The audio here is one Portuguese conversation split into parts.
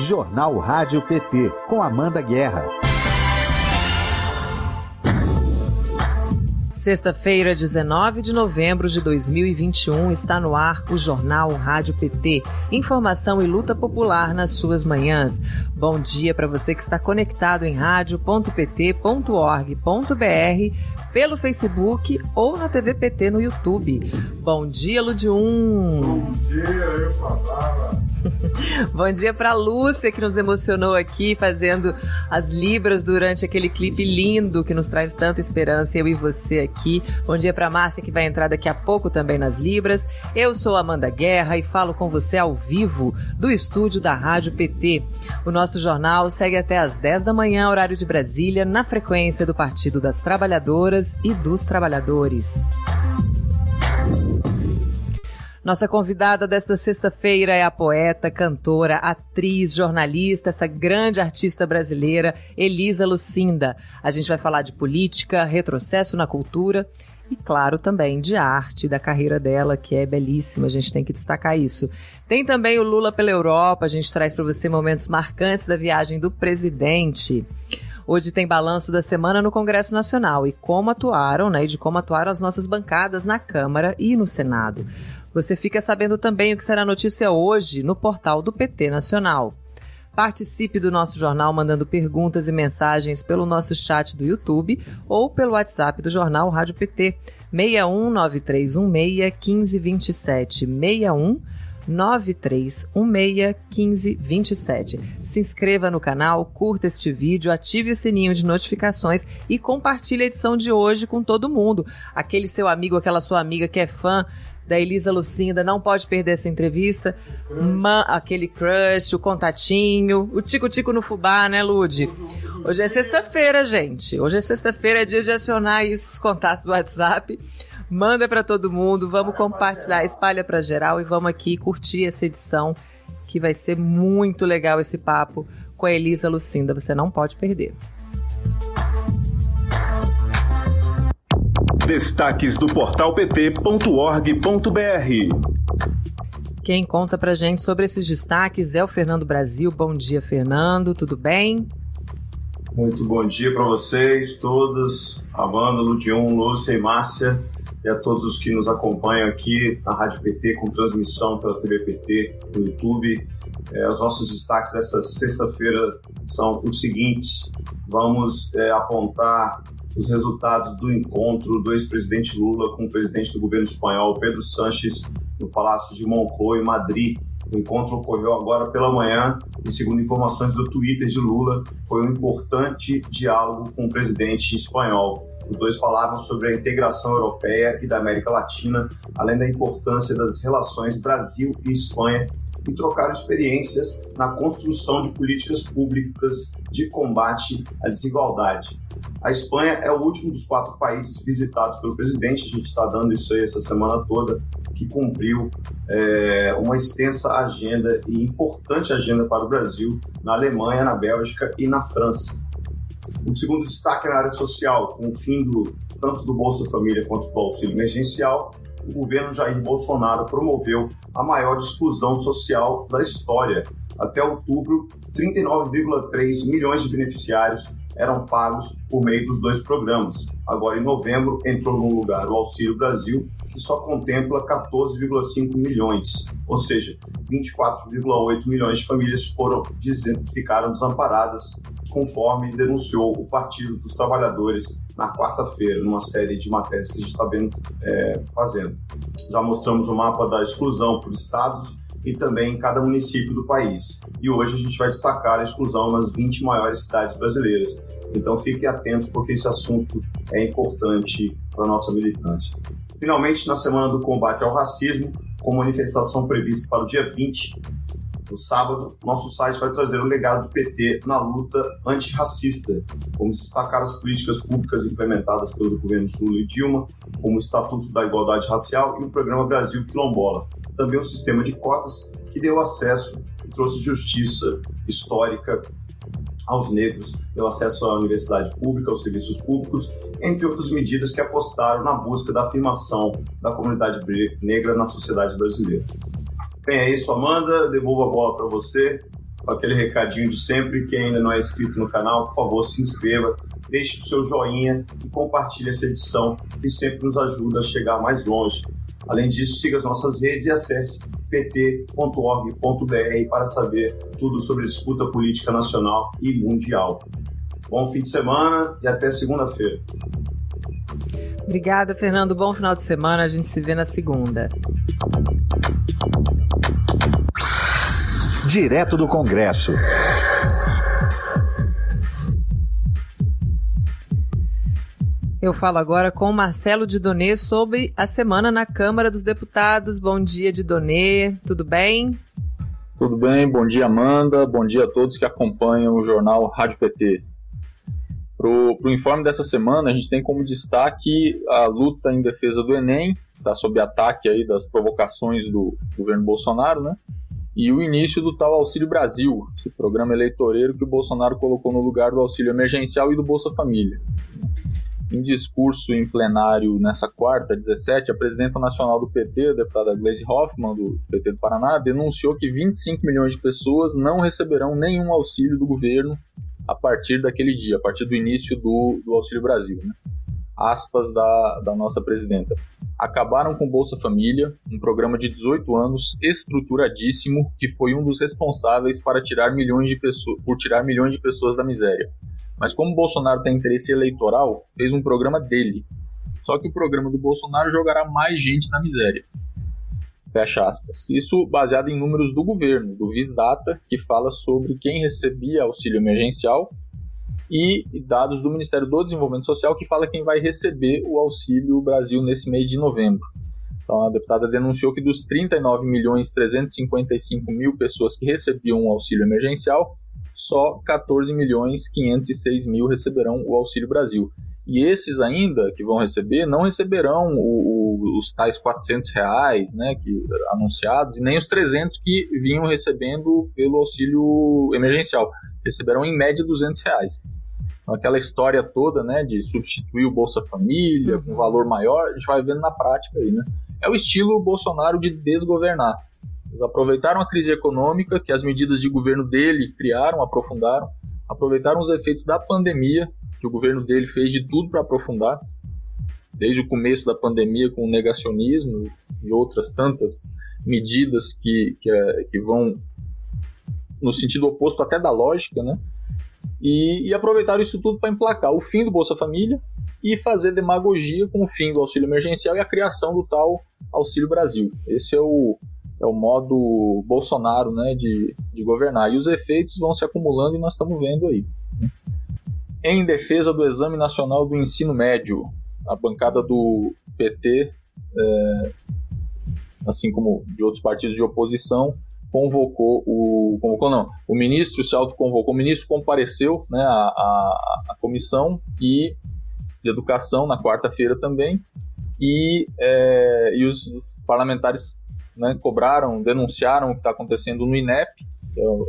Jornal Rádio PT, com Amanda Guerra. Sexta-feira, 19 de novembro de 2021, está no ar o Jornal Rádio PT. Informação e luta popular nas suas manhãs. Bom dia para você que está conectado em rádio.pt.org.br, pelo Facebook ou na TV PT no YouTube. Bom dia, Ludium. Bom dia, eu falava. Bom dia para Lúcia que nos emocionou aqui fazendo as libras durante aquele clipe lindo que nos traz tanta esperança eu e você aqui. Bom dia para Márcia que vai entrar daqui a pouco também nas libras. Eu sou Amanda Guerra e falo com você ao vivo do estúdio da Rádio PT. O nosso jornal segue até às 10 da manhã, horário de Brasília, na frequência do Partido das Trabalhadoras e dos Trabalhadores. Nossa convidada desta sexta-feira é a poeta, cantora, atriz, jornalista, essa grande artista brasileira, Elisa Lucinda. A gente vai falar de política, retrocesso na cultura e, claro, também de arte, da carreira dela, que é belíssima, a gente tem que destacar isso. Tem também o Lula pela Europa, a gente traz para você momentos marcantes da viagem do presidente. Hoje tem balanço da semana no Congresso Nacional e como atuaram, né, e de como atuaram as nossas bancadas na Câmara e no Senado. Você fica sabendo também o que será notícia hoje no portal do PT Nacional. Participe do nosso jornal mandando perguntas e mensagens pelo nosso chat do YouTube ou pelo WhatsApp do jornal Rádio PT 61931161527 61 93161527. Se inscreva no canal, curta este vídeo, ative o sininho de notificações e compartilhe a edição de hoje com todo mundo. Aquele seu amigo, aquela sua amiga que é fã da Elisa Lucinda, não pode perder essa entrevista. Ma, aquele crush, o contatinho, o tico-tico no fubá, né, Lude? Hoje é sexta-feira, gente. Hoje é sexta-feira, é dia de acionar esses contatos do WhatsApp. Manda para todo mundo, vamos compartilhar, espalha para geral e vamos aqui curtir essa edição que vai ser muito legal esse papo com a Elisa Lucinda, você não pode perder. Destaques do portal pt.org.br. Quem conta pra gente sobre esses destaques é o Fernando Brasil. Bom dia, Fernando, tudo bem? Muito bom dia para vocês todos, Amanda, Ludion, Lúcia e Márcia, e a todos os que nos acompanham aqui na Rádio PT, com transmissão pela TV PT, no YouTube. É, os nossos destaques dessa sexta-feira são os seguintes: vamos é, apontar os resultados do encontro do ex-presidente Lula com o presidente do governo espanhol, Pedro Sánchez, no Palácio de Moncloa, em Madrid. O encontro ocorreu agora pela manhã e, segundo informações do Twitter de Lula, foi um importante diálogo com o presidente espanhol. Os dois falaram sobre a integração europeia e da América Latina, além da importância das relações Brasil e Espanha e trocaram experiências na construção de políticas públicas de combate à desigualdade. A Espanha é o último dos quatro países visitados pelo presidente, a gente está dando isso aí essa semana toda, que cumpriu é, uma extensa agenda e importante agenda para o Brasil na Alemanha, na Bélgica e na França. O segundo destaque é na área social, com o fim do, tanto do Bolsa Família quanto do auxílio emergencial, o governo Jair Bolsonaro promoveu a maior exclusão social da história. Até outubro, 39,3 milhões de beneficiários eram pagos por meio dos dois programas. Agora, em novembro, entrou no lugar o Auxílio Brasil, que só contempla 14,5 milhões, ou seja, 24,8 milhões de famílias foram, ficaram desamparadas, conforme denunciou o Partido dos Trabalhadores na quarta-feira, numa série de matérias que a gente está vendo é, fazendo. Já mostramos o mapa da exclusão por estados e também em cada município do país. E hoje a gente vai destacar a exclusão nas 20 maiores cidades brasileiras. Então fique atento porque esse assunto é importante para a nossa militância. Finalmente, na semana do combate ao racismo, com manifestação prevista para o dia 20, no sábado, nosso site vai trazer o legado do PT na luta antirracista. Vamos destacar as políticas públicas implementadas pelos governos Lula e Dilma, como o Estatuto da Igualdade Racial e o Programa Brasil Quilombola. Também o sistema de cotas, que deu acesso e trouxe justiça histórica aos negros, deu acesso à universidade pública, aos serviços públicos, entre outras medidas que apostaram na busca da afirmação da comunidade negra na sociedade brasileira. Bem, é isso, Amanda. Devolvo a bola para você aquele recadinho de sempre. Quem ainda não é inscrito no canal, por favor, se inscreva, deixe o seu joinha e compartilhe essa edição, que sempre nos ajuda a chegar mais longe. Além disso, siga as nossas redes e acesse pt.org.br para saber tudo sobre disputa política nacional e mundial. Bom fim de semana e até segunda-feira. Obrigada, Fernando. Bom final de semana. A gente se vê na segunda. Direto do Congresso. Eu falo agora com Marcelo Didonê sobre a semana na Câmara dos Deputados. Bom dia, Didonê. Tudo bem? Tudo bem. Bom dia, Amanda. Bom dia a todos que acompanham o jornal Rádio PT. Para o informe dessa semana, a gente tem como destaque a luta em defesa do Enem, está sob ataque aí das provocações do governo Bolsonaro, né? e o início do tal Auxílio Brasil, esse programa eleitoreiro que o Bolsonaro colocou no lugar do auxílio emergencial e do Bolsa Família. Em discurso em plenário nessa quarta, 17, a presidenta nacional do PT, a deputada Gleisi Hoffmann, do PT do Paraná, denunciou que 25 milhões de pessoas não receberão nenhum auxílio do governo a partir daquele dia, a partir do início do, do Auxílio Brasil. Né? Aspas da, da nossa presidenta acabaram com Bolsa Família, um programa de 18 anos estruturadíssimo que foi um dos responsáveis para tirar milhões de pessoas, por tirar milhões de pessoas da miséria. Mas como Bolsonaro tem interesse eleitoral, fez um programa dele. Só que o programa do Bolsonaro jogará mais gente na miséria. Fecha aspas. Isso baseado em números do governo, do Visdata, que fala sobre quem recebia auxílio emergencial e dados do Ministério do Desenvolvimento Social que fala quem vai receber o Auxílio Brasil nesse mês de novembro. Então, a deputada denunciou que dos 39 milhões 355 mil pessoas que recebiam o auxílio emergencial, só 14 milhões 506 mil receberão o Auxílio Brasil. E esses ainda que vão receber não receberão o, o, os tais 400 reais, né, que anunciados, e nem os 300 que vinham recebendo pelo auxílio emergencial. Receberão em média 200 reais. Então, aquela história toda, né, de substituir o Bolsa Família com valor maior, a gente vai vendo na prática aí, né? É o estilo Bolsonaro de desgovernar. Eles aproveitaram a crise econômica que as medidas de governo dele criaram, aprofundaram, aproveitaram os efeitos da pandemia que o governo dele fez de tudo para aprofundar, desde o começo da pandemia com o negacionismo e outras tantas medidas que, que, é, que vão no sentido oposto até da lógica, né? E, e aproveitaram isso tudo para emplacar o fim do Bolsa Família e fazer demagogia com o fim do auxílio emergencial e a criação do tal Auxílio Brasil. Esse é o, é o modo Bolsonaro né, de, de governar. E os efeitos vão se acumulando e nós estamos vendo aí. Né? em defesa do Exame Nacional do Ensino Médio. A bancada do PT, é, assim como de outros partidos de oposição, convocou o convocou não, o ministro se autoconvocou, o ministro compareceu, né, à, à, comissão e de educação na quarta-feira também e, é, e os parlamentares né, cobraram, denunciaram o que está acontecendo no INEP, que é o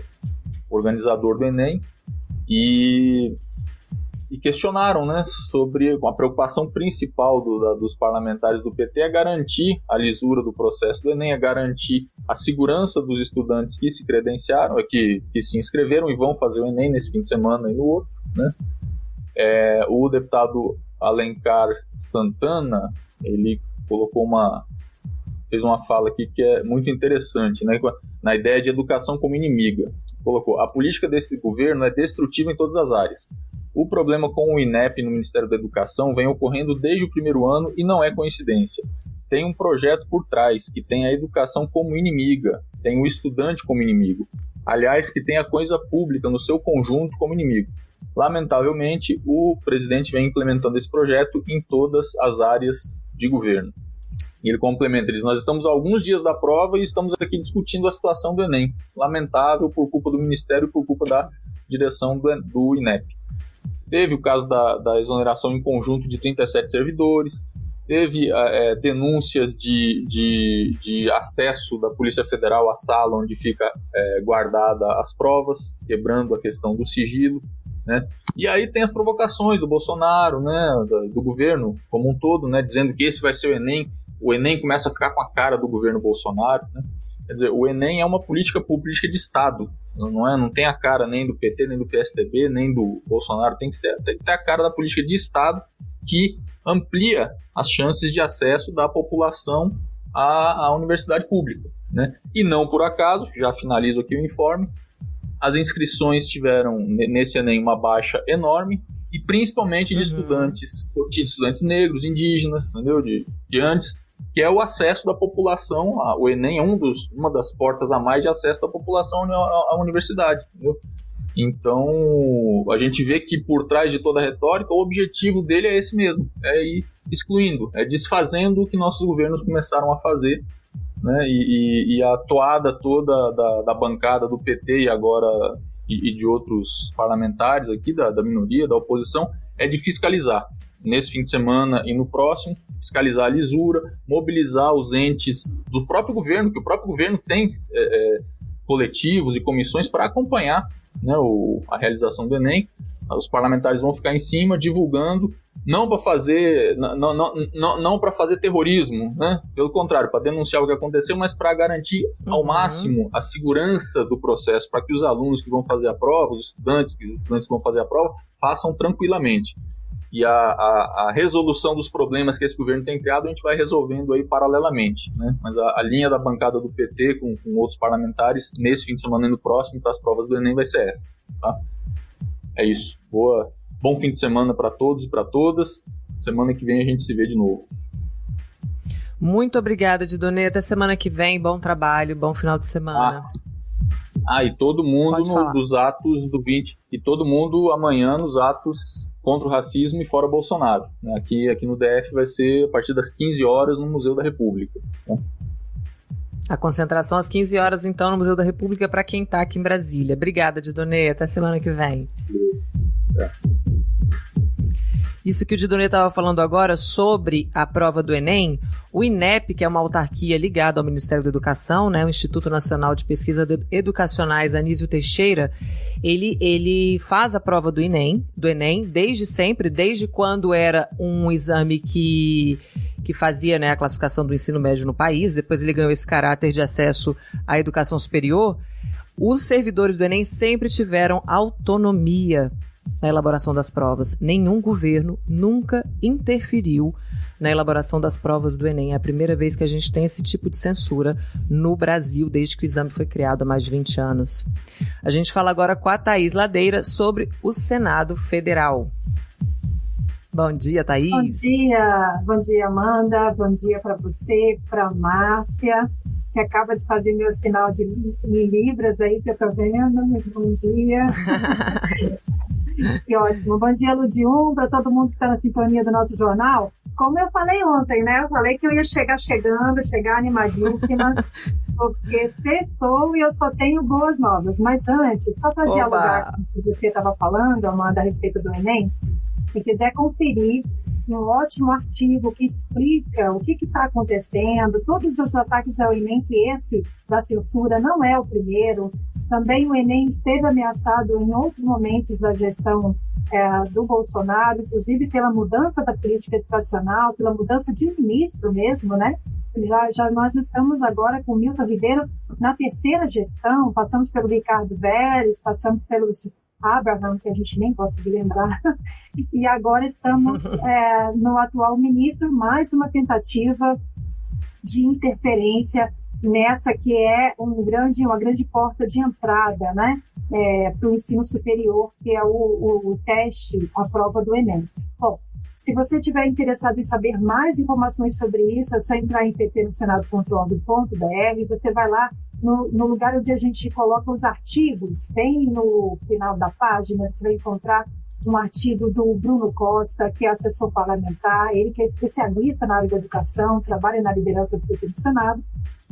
organizador do Enem, e e questionaram né, sobre a preocupação principal do, da, dos parlamentares do PT é garantir a lisura do processo do Enem, é garantir a segurança dos estudantes que se credenciaram, que, que se inscreveram e vão fazer o Enem nesse fim de semana e no outro. Né? É, o deputado Alencar Santana, ele colocou uma fez uma fala aqui que é muito interessante, né, na ideia de educação como inimiga. Colocou: a política desse governo é destrutiva em todas as áreas. O problema com o INEP no Ministério da Educação vem ocorrendo desde o primeiro ano e não é coincidência. Tem um projeto por trás que tem a educação como inimiga, tem o estudante como inimigo. Aliás, que tem a coisa pública no seu conjunto como inimigo. Lamentavelmente, o presidente vem implementando esse projeto em todas as áreas de governo. Ele complementa, ele diz, nós estamos alguns dias da prova e estamos aqui discutindo a situação do Enem. Lamentável por culpa do Ministério e por culpa da direção do, do INEP. Teve o caso da, da exoneração em conjunto de 37 servidores, teve é, denúncias de, de, de, acesso da Polícia Federal à sala onde fica é, guardada as provas, quebrando a questão do sigilo. Né? E aí tem as provocações do Bolsonaro, né, do, do, governo como um todo, né, dizendo que esse vai ser o Enem. O Enem começa a ficar com a cara do governo Bolsonaro. Né? Quer dizer, o Enem é uma política política de Estado, não é, não tem a cara nem do PT, nem do PSDB, nem do Bolsonaro, tem que, ser, tem que ter a cara da política de Estado que amplia as chances de acesso da população à, à universidade pública. Né? E não por acaso, já finalizo aqui o informe, as inscrições tiveram nesse Enem uma baixa enorme, e principalmente de uhum. estudantes, de estudantes negros, indígenas, entendeu? De, de antes, que é o acesso da população, a, o Enem é um dos, uma das portas a mais de acesso da população à, universidade, entendeu? Então, a gente vê que por trás de toda a retórica, o objetivo dele é esse mesmo: é ir excluindo, é desfazendo o que nossos governos começaram a fazer. Né? E, e, e a toada toda da, da, bancada do PT e agora e, e de outros parlamentares aqui, da, da minoria, da oposição, é de fiscalizar. Nesse fim de semana e no próximo, fiscalizar a lisura, mobilizar os entes do próprio governo, que o próprio governo tem é, é, coletivos e comissões para acompanhar né, o, a realização do Enem. Os parlamentares vão ficar em cima divulgando, não para fazer, não, não, não, não para fazer terrorismo, né? Pelo contrário, para denunciar o que aconteceu, mas para garantir ao uhum. máximo a segurança do processo, para que os alunos que vão fazer a prova, os estudantes, os estudantes que vão fazer a prova, façam tranquilamente e a, a, a, resolução dos problemas que esse governo tem criado a gente vai resolvendo aí paralelamente, né? Mas a, a linha da bancada do PT com, com, outros parlamentares nesse fim de semana e no próximo para as provas do Enem vai ser essa, tá? É isso. Boa, bom fim de semana para todos e para todas. Semana que vem a gente se vê de novo. Muito obrigada, Didonê. Até semana que vem. Bom trabalho, bom final de semana. Ah. Ah, e todo mundo no, dos atos do 20. E todo mundo amanhã nos atos contra o racismo e fora Bolsonaro. Né? Aqui, aqui no DF vai ser a partir das 15 horas no Museu da República. Né? A concentração às 15 horas, então, no Museu da República para quem está aqui em Brasília. Obrigada, Didonê. Até semana que vem. É. Isso que o Didonê estava falando agora sobre a prova do Enem, o INEP, que é uma autarquia ligada ao Ministério da Educação, né, o Instituto Nacional de Pesquisas Educacionais Anísio Teixeira, ele, ele faz a prova do Enem, do Enem desde sempre, desde quando era um exame que que fazia né, a classificação do ensino médio no país, depois ele ganhou esse caráter de acesso à educação superior. Os servidores do Enem sempre tiveram autonomia na elaboração das provas. Nenhum governo nunca interferiu na elaboração das provas do Enem. É a primeira vez que a gente tem esse tipo de censura no Brasil, desde que o exame foi criado há mais de 20 anos. A gente fala agora com a Thaís Ladeira sobre o Senado Federal. Bom dia, Thaís. Bom dia, bom dia, Amanda. Bom dia para você, para Márcia, que acaba de fazer meu sinal de Libras aí, que eu tô vendo. Bom dia. Que ótimo. Bom dia, Ludium, para todo mundo que está na sintonia do nosso jornal. Como eu falei ontem, né? Eu falei que eu ia chegar chegando, chegar animadíssima, porque sextou e eu só tenho boas novas. Mas antes, só para dialogar com o que você estava falando, Amanda, a respeito do Enem, quem quiser conferir um ótimo artigo que explica o que está acontecendo, todos os ataques ao Enem, que esse da censura não é o primeiro, também o Enem esteve ameaçado em outros momentos da gestão é, do Bolsonaro, inclusive pela mudança da política educacional, pela mudança de ministro mesmo, né? Já, já nós estamos agora com Milton Ribeiro na terceira gestão, passamos pelo Ricardo Vélez, passamos pelos Abraham, que a gente nem gosta de lembrar, e agora estamos é, no atual ministro, mais uma tentativa de interferência nessa que é um grande, uma grande porta de entrada né, é, para o ensino superior, que é o, o, o, teste, a prova do Enem. Bom, se você estiver interessado em saber mais informações sobre isso, é só entrar em pt.senado.org.br, você vai lá no, no, lugar onde a gente coloca os artigos, bem no final da página, você vai encontrar um artigo do Bruno Costa, que é assessor parlamentar, ele que é especialista na área da educação, trabalha na liderança do PT do Senado,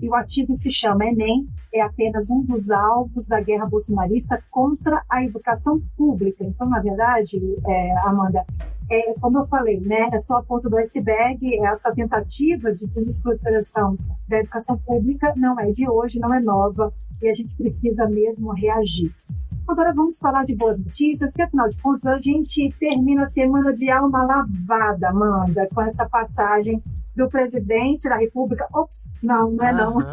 e o artigo se chama Enem, é apenas um dos alvos da guerra bolsonarista contra a educação pública. Então, na verdade, é, Amanda, é, como eu falei, né, é só a ponta do iceberg, é essa tentativa de desestruturação da educação pública não é de hoje, não é nova, e a gente precisa mesmo reagir. Agora vamos falar de boas notícias, que afinal de contas a gente termina a semana de alma lavada, Amanda, com essa passagem do presidente da República. Ops, não, não é não.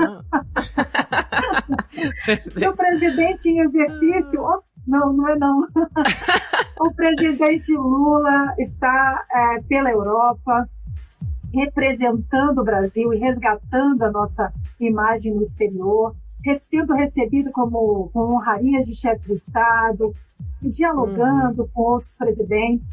o presidente em exercício. Oh, não, não é não. o presidente Lula está é, pela Europa representando o Brasil e resgatando a nossa imagem no exterior, sendo recebido como com honrarias de chefe de Estado, dialogando uhum. com outros presidentes.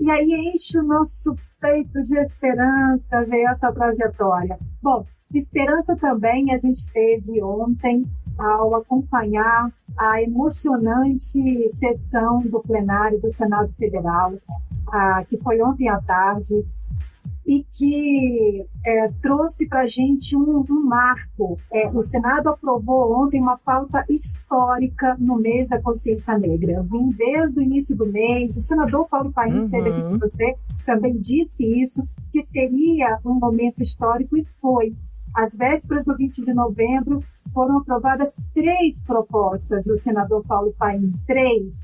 E aí enche o nosso peito de esperança ver essa trajetória. Bom, esperança também a gente teve ontem ao acompanhar a emocionante sessão do plenário do Senado Federal, ah, que foi ontem à tarde, e que é, trouxe para a gente um, um marco. É, o Senado aprovou ontem uma pauta histórica no mês da consciência negra. Vim desde o início do mês, o senador Paulo Paim uhum. esteve aqui com você, também disse isso, que seria um momento histórico e foi. Às vésperas do 20 de novembro, foram aprovadas três propostas do senador Paulo Paim, três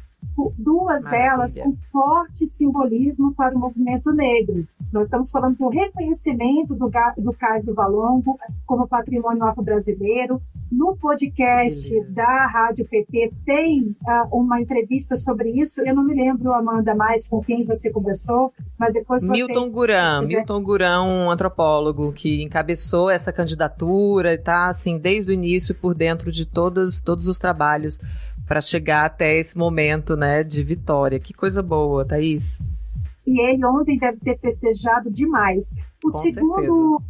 duas Maravilha. delas com forte simbolismo para o movimento negro. Nós estamos falando do reconhecimento do, do Cais do Valongo como patrimônio afro-brasileiro. No podcast da Rádio PT tem uh, uma entrevista sobre isso. Eu não me lembro, Amanda, mais com quem você conversou, mas depois você... Milton Guram, quiser... Milton Guram, um antropólogo que encabeçou essa candidatura e está, assim, desde o início por dentro de todos, todos os trabalhos para chegar até esse momento, né, de vitória. Que coisa boa, Thaís. E ele ontem deve ter festejado demais. O Com segundo,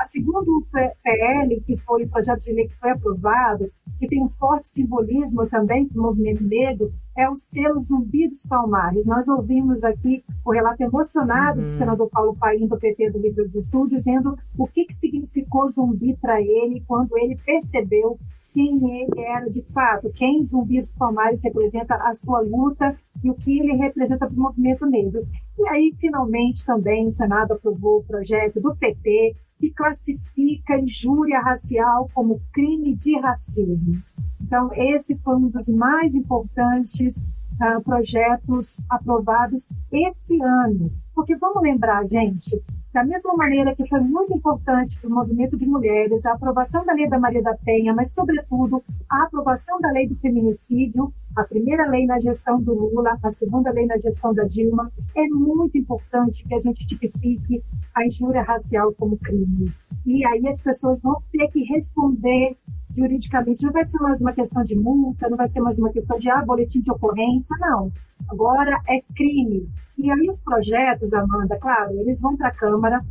a segundo PL, que foi o projeto de lei que foi aprovado, que tem um forte simbolismo também para o movimento negro, é o selo Zumbi dos Palmares. Nós ouvimos aqui o relato emocionado uhum. do senador Paulo Paim, do PT do Rio Grande do Sul, dizendo o que, que significou zumbi para ele quando ele percebeu quem ele era de fato, quem Zumbi dos Palmares representa a sua luta e o que ele representa para o movimento negro. E aí, finalmente, também o Senado aprovou o projeto do PT que classifica injúria racial como crime de racismo. Então, esse foi um dos mais importantes uh, projetos aprovados esse ano. Porque vamos lembrar, gente, da mesma maneira que foi muito importante para o movimento de mulheres a aprovação da lei da Maria da Penha, mas, sobretudo, a aprovação da lei do feminicídio, a primeira lei na gestão do Lula, a segunda lei na gestão da Dilma, é muito importante que a gente tipifique a injúria racial como crime. E aí as pessoas vão ter que responder juridicamente. Não vai ser mais uma questão de multa, não vai ser mais uma questão de ah, boletim de ocorrência, não. Agora é crime. E aí os projetos, Amanda, claro, eles vão para a Câmara.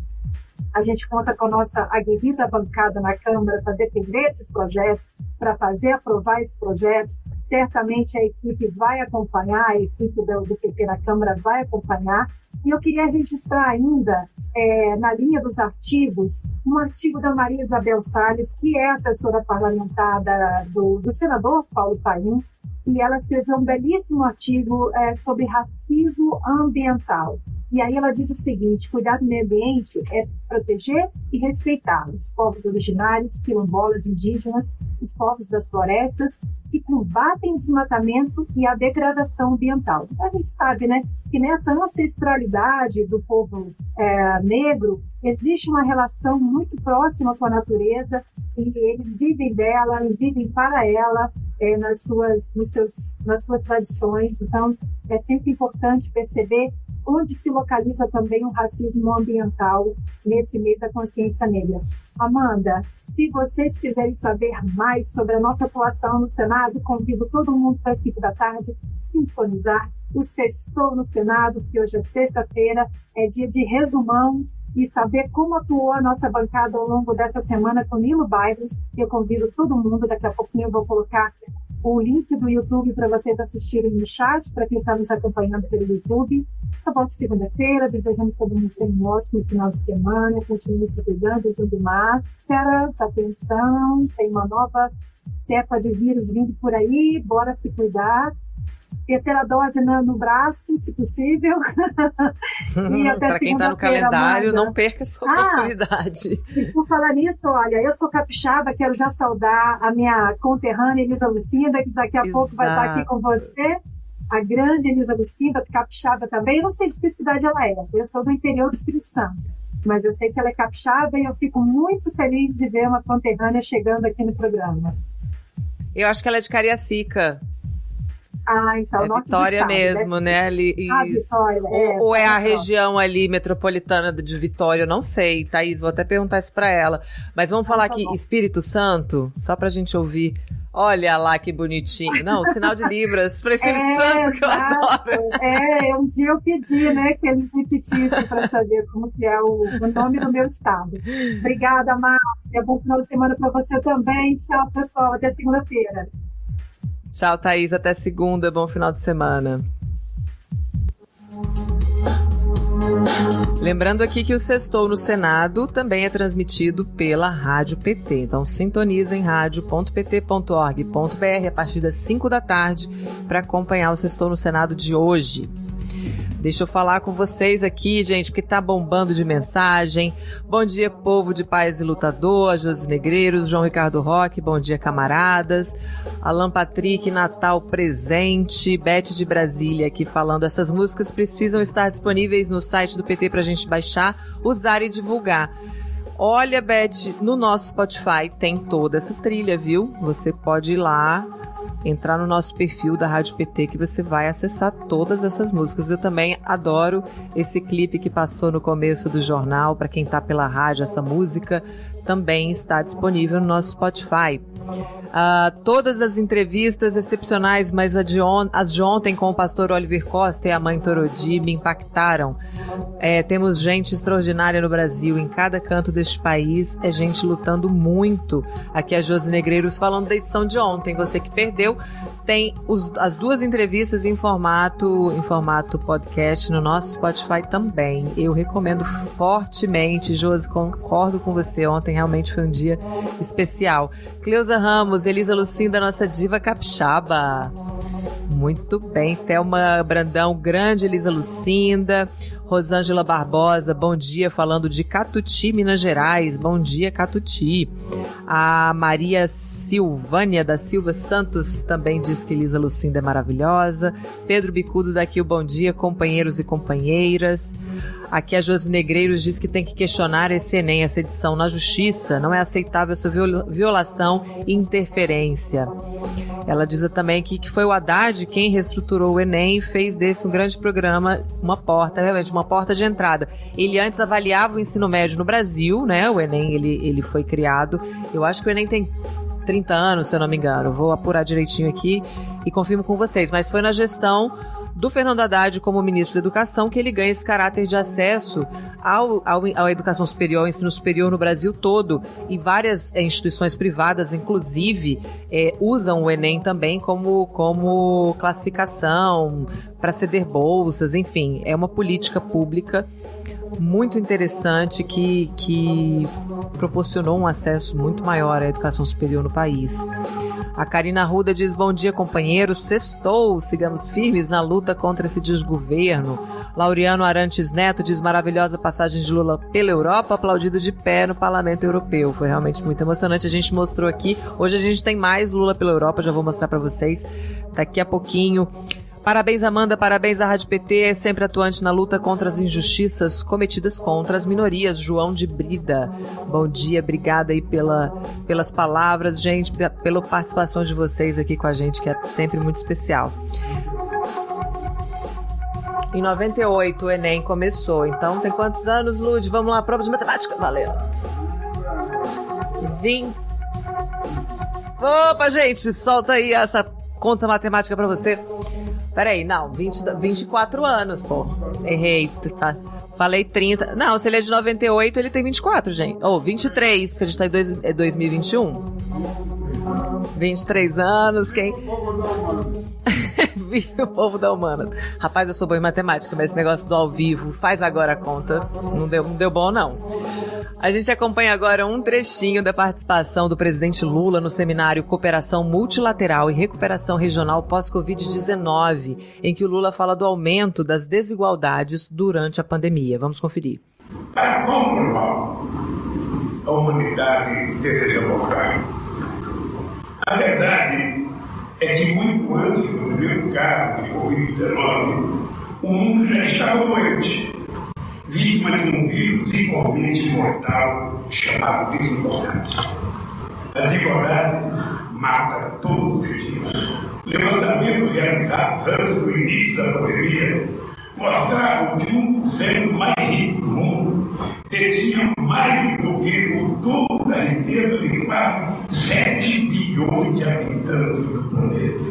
A gente conta com a nossa aguerrida bancada na Câmara para defender esses projetos, para fazer aprovar esses projetos. Certamente a equipe vai acompanhar, a equipe do, do PP na Câmara vai acompanhar. E eu queria registrar ainda, é, na linha dos artigos, um artigo da Maria Isabel Salles, que é assessora parlamentar da, do, do senador Paulo Paim, e ela escreveu um belíssimo artigo é, sobre racismo ambiental. E aí ela diz o seguinte: cuidar do meio ambiente é proteger e respeitar os povos originários, quilombolas, indígenas, os povos das florestas, que combatem o desmatamento e a degradação ambiental. A gente sabe, né, que nessa ancestralidade do povo é, negro existe uma relação muito próxima com a natureza e eles vivem dela e vivem para ela é, nas suas nos seus nas suas tradições. Então é sempre importante perceber onde se localiza também o racismo ambiental nesse mês da consciência negra. Amanda, se vocês quiserem saber mais sobre a nossa atuação no Senado, convido todo mundo para as 5 da tarde sintonizar o Sextou no Senado, que hoje é sexta-feira, é dia de resumão e saber como atuou a nossa bancada ao longo dessa semana com Nilo Bairros. Eu convido todo mundo, daqui a pouquinho eu vou colocar o link do YouTube para vocês assistirem no chat, para quem está nos acompanhando pelo YouTube. Eu volto segunda-feira, desejando que todo mundo tenha um ótimo final de semana, continue se cuidando, usando máscaras, atenção, tem uma nova cepa de vírus vindo por aí, bora se cuidar terceira dose no, no braço, se possível. Para quem está no calendário, Amanda. não perca essa ah, oportunidade. E por falar nisso, olha, eu sou capixaba, quero já saudar a minha conterrânea Elisa Lucinda, que daqui a Exato. pouco vai estar aqui com você. A grande Elisa Lucinda, capixaba também. Eu não sei de que cidade ela é, eu sou do interior do Espírito Santo. mas eu sei que ela é capixaba e eu fico muito feliz de ver uma conterrânea chegando aqui no programa. Eu acho que ela é de Cariacica. Ah, então, é Vitória estado, mesmo, né? Ali, ah, Vitória, é, ou, ou é a região ali metropolitana de Vitória, eu não sei, Thaís, vou até perguntar isso para ela. Mas vamos falar ah, tá aqui, bom. Espírito Santo, só pra gente ouvir. Olha lá que bonitinho. Não, sinal de Libras para Espírito é, Santo, que eu adoro. É, um dia eu pedi, né, que eles repetissem para saber como que é o, o, nome do meu estado. Obrigada, Márcia. Bom final de semana para você também. Tchau, pessoal. Até segunda-feira. Tchau, Thaís. Até segunda. Bom final de semana. Lembrando aqui que o Sextou no Senado também é transmitido pela Rádio PT. Então sintoniza em rádio.pt.org.br a partir das 5 da tarde para acompanhar o Sextou no Senado de hoje. Deixa eu falar com vocês aqui, gente, porque tá bombando de mensagem. Bom dia, povo de paz e lutador, Josi Negreiros, João Ricardo Roque, bom dia, camaradas. Alan Patrick, Natal presente, Beth de Brasília aqui falando. Essas músicas precisam estar disponíveis no site do PT pra gente baixar, usar e divulgar. Olha, Beth, no nosso Spotify tem toda essa trilha, viu? Você pode ir lá entrar no nosso perfil da Rádio PT que você vai acessar todas essas músicas. Eu também adoro esse clipe que passou no começo do jornal, para quem está pela rádio, essa música também está disponível no nosso Spotify. Uh, todas as entrevistas excepcionais, mas de on, as de ontem com o pastor Oliver Costa e a mãe Torodi me impactaram. É, temos gente extraordinária no Brasil, em cada canto deste país, é gente lutando muito. Aqui a Josi Negreiros falando da edição de ontem. Você que perdeu, tem os, as duas entrevistas em formato, em formato podcast no nosso Spotify também. Eu recomendo fortemente, Josi, concordo com você. Ontem realmente foi um dia especial. Cleusa Ramos, Elisa Lucinda, nossa diva capixaba. Muito bem, Thelma Brandão, grande Elisa Lucinda. Rosângela Barbosa, bom dia, falando de Catuti, Minas Gerais. Bom dia, Catuti. A Maria Silvânia da Silva Santos também diz que Elisa Lucinda é maravilhosa. Pedro Bicudo daqui o bom dia, companheiros e companheiras. Aqui a Josi Negreiros diz que tem que questionar esse Enem, essa edição na justiça. Não é aceitável essa violação e interferência. Ela diz também que, que foi o Haddad quem reestruturou o Enem e fez desse um grande programa, uma porta, realmente uma porta de entrada. Ele antes avaliava o ensino médio no Brasil, né? O Enem ele, ele foi criado. Eu acho que o Enem tem 30 anos, se eu não me engano. Vou apurar direitinho aqui e confirmo com vocês. Mas foi na gestão do Fernando Haddad como ministro da Educação que ele ganha esse caráter de acesso ao, ao, à educação superior, ao ensino superior no Brasil todo. E várias é, instituições privadas, inclusive, é, usam o Enem também como, como classificação para ceder bolsas, enfim, é uma política pública muito interessante que, que proporcionou um acesso muito maior à educação superior no país. A Karina Ruda diz: Bom dia, companheiros. Sextou, sigamos firmes na luta contra esse desgoverno. Laureano Arantes Neto diz: Maravilhosa passagem de Lula pela Europa, aplaudido de pé no Parlamento Europeu. Foi realmente muito emocionante. A gente mostrou aqui. Hoje a gente tem mais Lula pela Europa, já vou mostrar para vocês daqui a pouquinho. Parabéns, Amanda. Parabéns à Rádio PT, é sempre atuante na luta contra as injustiças cometidas contra as minorias. João de Brida. Bom dia, obrigada aí pela, pelas palavras, gente, pela participação de vocês aqui com a gente, que é sempre muito especial. Em 98 o Enem começou. Então tem quantos anos, Lud? Vamos lá, prova de matemática. Valeu. 20. Opa, gente, solta aí essa conta matemática para você. Peraí, não, 20, 24 anos, pô. Errei. Tá. Falei 30. Não, se ele é de 98, ele tem 24, gente. Ou oh, 23, porque a gente tá em dois, é 2021. 23 anos, quem. Vive o povo da humana. Rapaz, eu sou boa em matemática, mas esse negócio do ao vivo, faz agora a conta. Não deu, não deu bom, não. A gente acompanha agora um trechinho da participação do presidente Lula no seminário Cooperação Multilateral e Recuperação Regional pós-Covid-19, em que o Lula fala do aumento das desigualdades durante a pandemia. Vamos conferir. Para comprovar a humanidade deveria voltar a verdade é que muito antes do primeiro caso de Covid-19, o mundo já estava doente. vítima de um vírus igualmente mortal chamado desigualdade. A desigualdade mata todos os dias. Levantamentos realizados antes do início da pandemia mostraram que 1% mais rico do mundo detinha mais do que o dobro da riqueza de quase 7 bilhões de habitantes do planeta.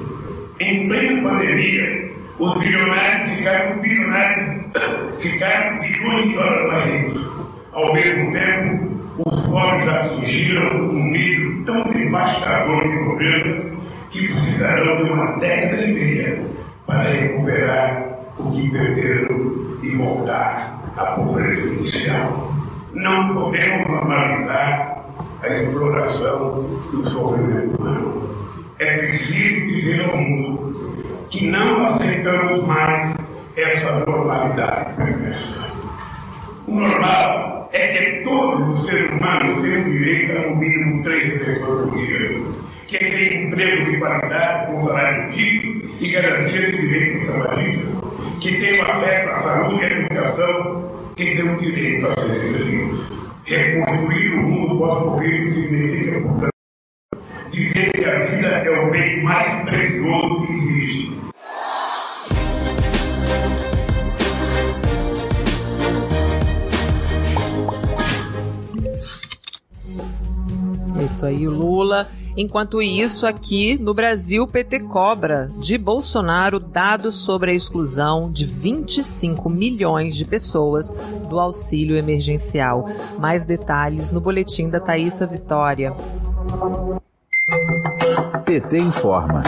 Em plena pandemia, os bilionários ficaram bilionários, ficaram bilhões de dólares mais ricos. Ao mesmo tempo, os pobres atingiram um nível tão devastador de pobreza que precisarão de uma década e meia para recuperar o que perderam e voltar à pobreza inicial. Não podemos normalizar a exploração e o sofrimento humano. É preciso dizer ao mundo que não aceitamos mais essa normalidade perversa. O normal é que todos os seres humanos tenham direito a no mínimo três refeições por dia, que tenham emprego de qualidade com salário digno e garantia de direitos trabalhistas, que tenham acesso à saúde e à educação, que tenham direito a ser felizes. Reconstruir o mundo pós-Covid significa, portanto, dizer que a vida é o bem mais precioso que existe. Isso aí, Lula. Enquanto isso, aqui no Brasil, PT cobra de Bolsonaro dados sobre a exclusão de 25 milhões de pessoas do auxílio emergencial. Mais detalhes no boletim da Thaisa Vitória. PT informa.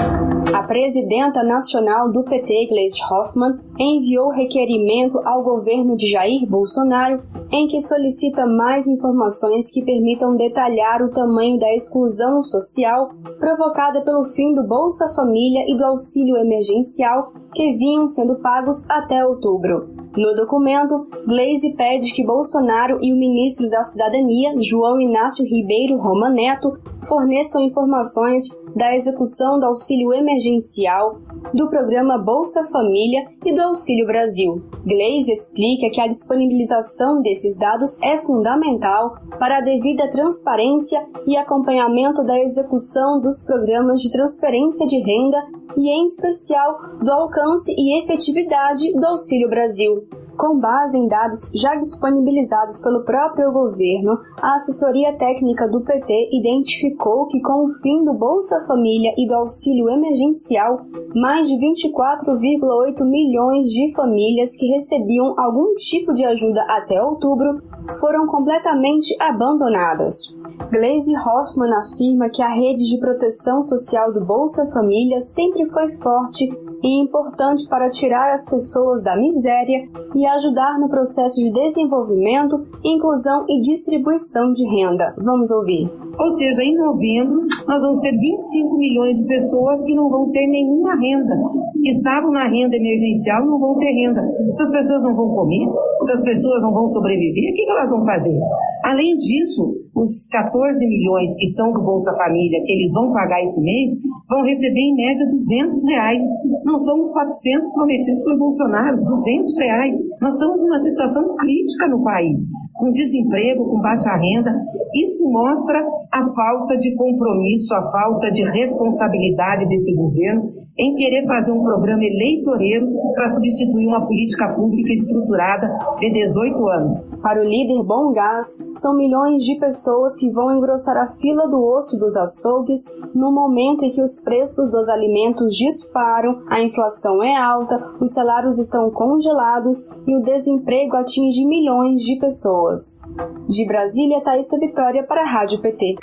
A presidenta nacional do PT, Gleisi Hoffmann, enviou requerimento ao governo de Jair Bolsonaro em que solicita mais informações que permitam detalhar o tamanho da exclusão social provocada pelo fim do Bolsa Família e do auxílio emergencial que vinham sendo pagos até outubro. No documento, Gleisi pede que Bolsonaro e o ministro da Cidadania, João Inácio Ribeiro Roma Neto, forneçam informações da execução do auxílio emergencial, do programa Bolsa Família e do Auxílio Brasil. Gleisi explica que a disponibilização desses dados é fundamental para a devida transparência e acompanhamento da execução dos programas de transferência de renda e, em especial, do alcance e efetividade do Auxílio Brasil. Com base em dados já disponibilizados pelo próprio governo, a assessoria técnica do PT identificou que, com o fim do Bolsa Família e do auxílio emergencial, mais de 24,8 milhões de famílias que recebiam algum tipo de ajuda até outubro foram completamente abandonadas. Glaze Hoffman afirma que a rede de proteção social do Bolsa Família sempre foi forte e importante para tirar as pessoas da miséria e ajudar no processo de desenvolvimento, inclusão e distribuição de renda. Vamos ouvir. Ou seja, em novembro, nós vamos ter 25 milhões de pessoas que não vão ter nenhuma renda, que estavam na renda emergencial não vão ter renda. Essas pessoas não vão comer, essas pessoas não vão sobreviver, o que elas vão fazer? Além disso, os 14 milhões que são do Bolsa Família, que eles vão pagar esse mês, vão receber em média 200 reais. Não são os 400 prometidos pelo Bolsonaro, 200 reais. Nós estamos numa situação crítica no país, com desemprego, com baixa renda. Isso mostra a falta de compromisso, a falta de responsabilidade desse governo em querer fazer um programa eleitoreiro para substituir uma política pública estruturada de 18 anos. Para o líder Bom Gás, são milhões de pessoas que vão engrossar a fila do osso dos açougues no momento em que os preços dos alimentos disparam, a inflação é alta, os salários estão congelados e o desemprego atinge milhões de pessoas. De Brasília, Thaisa Vitória para a Rádio PT.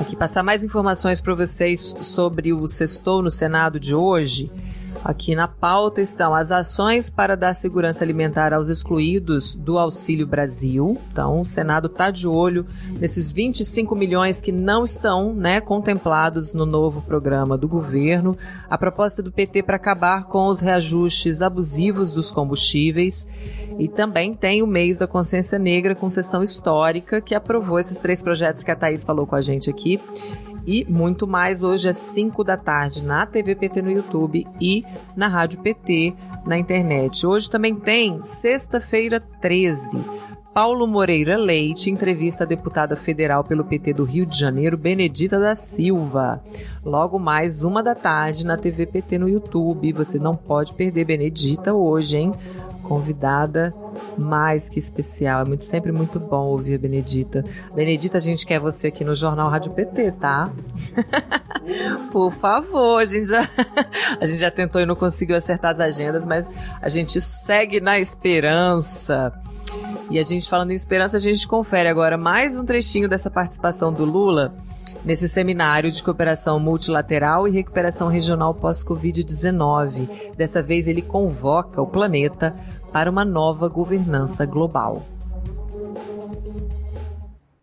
Aqui passar mais informações para vocês sobre o Sextou no Senado de hoje. Aqui na pauta estão as ações para dar segurança alimentar aos excluídos do Auxílio Brasil. Então, o Senado está de olho nesses 25 milhões que não estão né, contemplados no novo programa do governo. A proposta do PT para acabar com os reajustes abusivos dos combustíveis. E também tem o mês da consciência negra com sessão histórica que aprovou esses três projetos que a Thaís falou com a gente aqui e muito mais hoje às 5 da tarde na TV PT no YouTube e na Rádio PT na internet. Hoje também tem sexta-feira 13. Paulo Moreira Leite entrevista a deputada federal pelo PT do Rio de Janeiro, Benedita da Silva. Logo mais, uma da tarde, na TV PT no YouTube. Você não pode perder Benedita hoje, hein? Convidada mais que especial. É muito, sempre muito bom ouvir a Benedita. Benedita, a gente quer você aqui no Jornal Rádio PT, tá? Por favor, a gente, já, a gente já tentou e não conseguiu acertar as agendas, mas a gente segue na esperança. E a gente falando em esperança, a gente confere agora mais um trechinho dessa participação do Lula nesse seminário de cooperação multilateral e recuperação regional pós-Covid-19. Dessa vez ele convoca o planeta para uma nova governança global.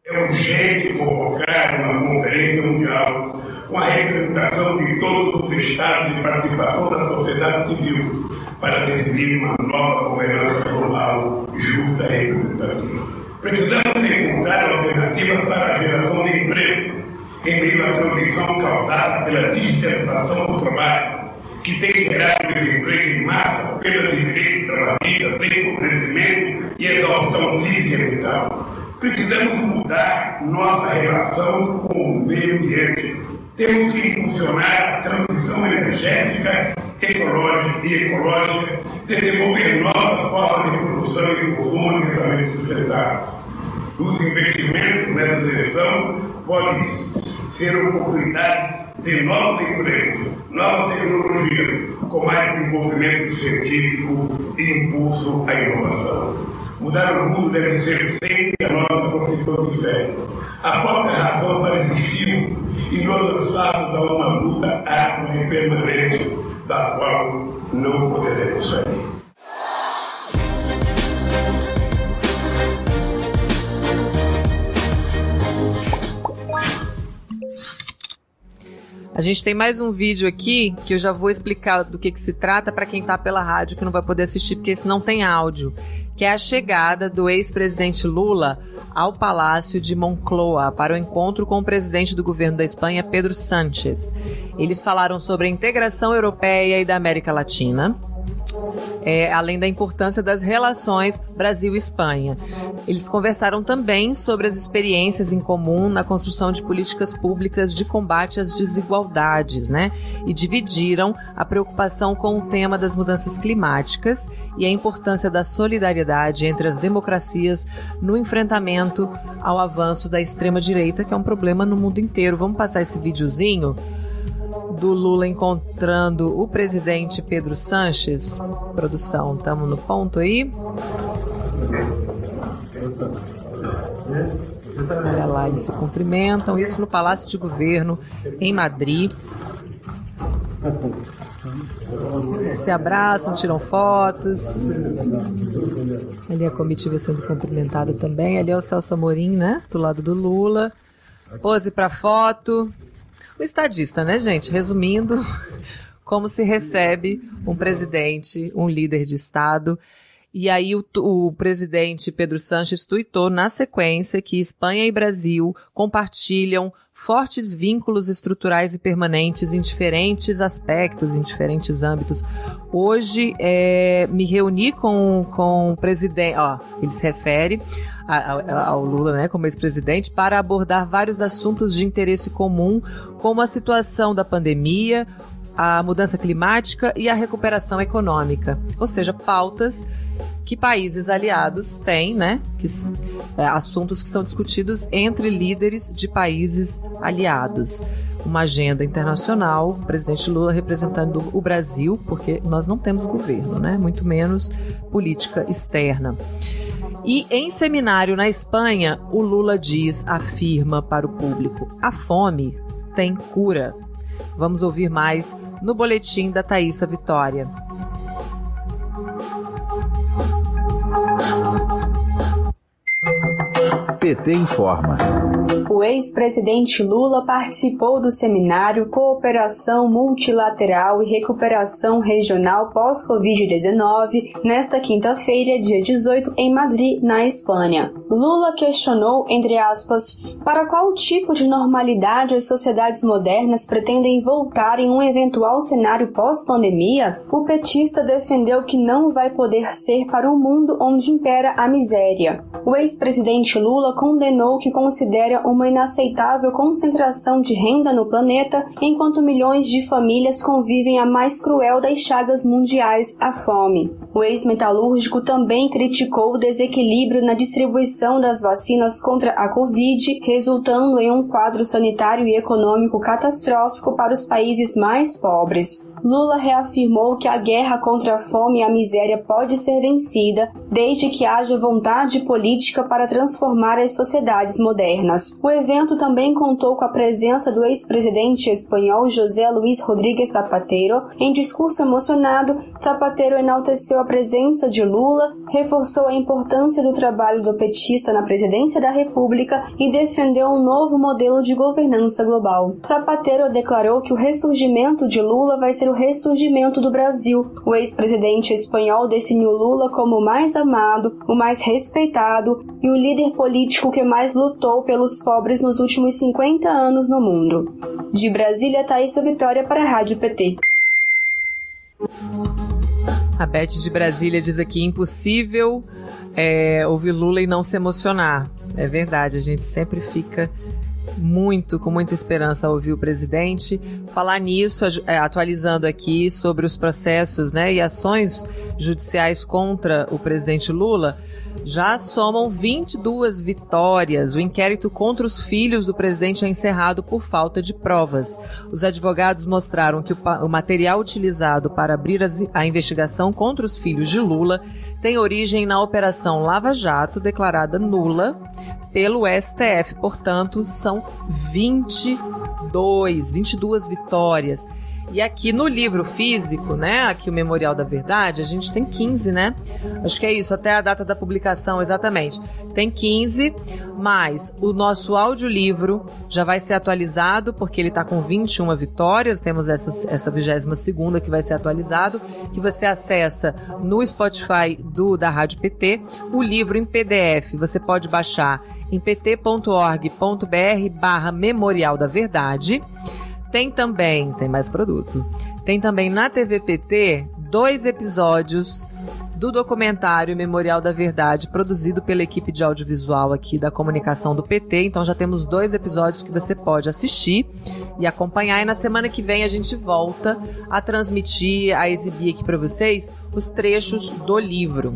É urgente convocar uma conferência mundial com a representação de todos os estados e participação da sociedade civil para definir uma nova governança global justa e representativa. Precisamos encontrar alternativas para a geração de emprego em meio à transição causada pela digitalização do trabalho, que tem gerado desemprego em massa, perda de direitos trabalhistas, empobrecimento e exaustão física e mental. Precisamos mudar nossa relação com o meio ambiente. Temos que impulsionar a transição energética, ecológica e ecológica, desenvolver novas formas de produção e consumo ambientalmente sustentáveis. Os investimentos nessa direção podem ser oportunidades de novos empregos, novas tecnologias, com mais desenvolvimento científico e impulso à inovação. Mudar o mundo deve ser sempre a nossa profissão de fé. A própria razão para existirmos e nos lançarmos a uma luta árdua e permanente, da qual não poderemos sair. A gente tem mais um vídeo aqui que eu já vou explicar do que, que se trata para quem está pela rádio que não vai poder assistir porque esse não tem áudio, que é a chegada do ex-presidente Lula ao Palácio de Moncloa para o encontro com o presidente do governo da Espanha, Pedro Sánchez. Eles falaram sobre a integração europeia e da América Latina é, além da importância das relações Brasil-Espanha. Eles conversaram também sobre as experiências em comum na construção de políticas públicas de combate às desigualdades, né? E dividiram a preocupação com o tema das mudanças climáticas e a importância da solidariedade entre as democracias no enfrentamento ao avanço da extrema-direita, que é um problema no mundo inteiro. Vamos passar esse videozinho? Do Lula encontrando o presidente Pedro Sanches. Produção, estamos no ponto aí? Olha lá, eles se cumprimentam, isso no Palácio de Governo, em Madrid. Se abraçam, tiram fotos. Ali a comitiva sendo cumprimentada também. Ali é o Celso Amorim, né? Do lado do Lula. Pose para foto. O estadista, né, gente? Resumindo, como se recebe um presidente, um líder de Estado. E aí o, o, presidente Pedro Sanches tuitou na sequência que Espanha e Brasil compartilham fortes vínculos estruturais e permanentes em diferentes aspectos, em diferentes âmbitos. Hoje é, me reuni com, com o presidente, ó, ele se refere ao Lula, né, como ex-presidente, para abordar vários assuntos de interesse comum, como a situação da pandemia, a mudança climática e a recuperação econômica. Ou seja, pautas que países aliados têm, né? Que, é, assuntos que são discutidos entre líderes de países aliados. Uma agenda internacional, o presidente Lula representando o Brasil, porque nós não temos governo, né? Muito menos política externa. E em seminário na Espanha, o Lula diz, afirma para o público: a fome tem cura. Vamos ouvir mais no boletim da Thaisa Vitória. PT informa. O ex-presidente Lula participou do seminário Cooperação Multilateral e Recuperação Regional pós-Covid-19 nesta quinta-feira, dia 18, em Madrid, na Espanha. Lula questionou, entre aspas, para qual tipo de normalidade as sociedades modernas pretendem voltar em um eventual cenário pós-pandemia? O petista defendeu que não vai poder ser para um mundo onde impera a miséria. O ex-presidente Lula condenou que considera uma inaceitável concentração de renda no planeta, enquanto milhões de famílias convivem a mais cruel das chagas mundiais, a fome. O ex-metalúrgico também criticou o desequilíbrio na distribuição das vacinas contra a Covid, resultando em um quadro sanitário e econômico catastrófico para os países mais pobres. Lula reafirmou que a guerra contra a fome e a miséria pode ser vencida desde que haja vontade política para transformar as sociedades modernas. O evento também contou com a presença do ex-presidente espanhol José Luiz Rodríguez Zapatero. Em discurso emocionado, Zapatero enalteceu a presença de Lula, reforçou a importância do trabalho do petista na presidência da República e defendeu um novo modelo de governança global. Zapatero declarou que o ressurgimento de Lula vai ser o ressurgimento do Brasil. O ex-presidente espanhol definiu Lula como o mais amado, o mais respeitado e o líder político que mais lutou pelos pobres nos últimos 50 anos no mundo. De Brasília, Thaisa Vitória para a Rádio PT. A Beth de Brasília diz aqui: impossível é, ouvir Lula e não se emocionar. É verdade, a gente sempre fica muito, com muita esperança, ouvir o presidente falar nisso, é, atualizando aqui sobre os processos né, e ações judiciais contra o presidente Lula. Já somam 22 vitórias. O inquérito contra os filhos do presidente é encerrado por falta de provas. Os advogados mostraram que o, material utilizado para abrir a investigação contra os filhos de Lula tem origem na Operação Lava Jato, declarada nula pelo STF. Portanto, são 22, 22 vitórias. E aqui no livro físico, né, aqui o Memorial da Verdade, a gente tem 15, né? Acho que é isso, até a data da publicação, exatamente. Tem 15, mas o nosso audiolivro já vai ser atualizado, porque ele está com 21 vitórias, temos essa, essa 22 que vai ser atualizado, que você acessa no Spotify do da Rádio PT. O livro em PDF você pode baixar em pt.org.br barra Memorial da Verdade. Tem também, tem mais produto. Tem também na TVPT dois episódios do documentário Memorial da Verdade, produzido pela equipe de audiovisual aqui da comunicação do PT. Então já temos dois episódios que você pode assistir e acompanhar. E na semana que vem a gente volta a transmitir, a exibir aqui para vocês os trechos do livro,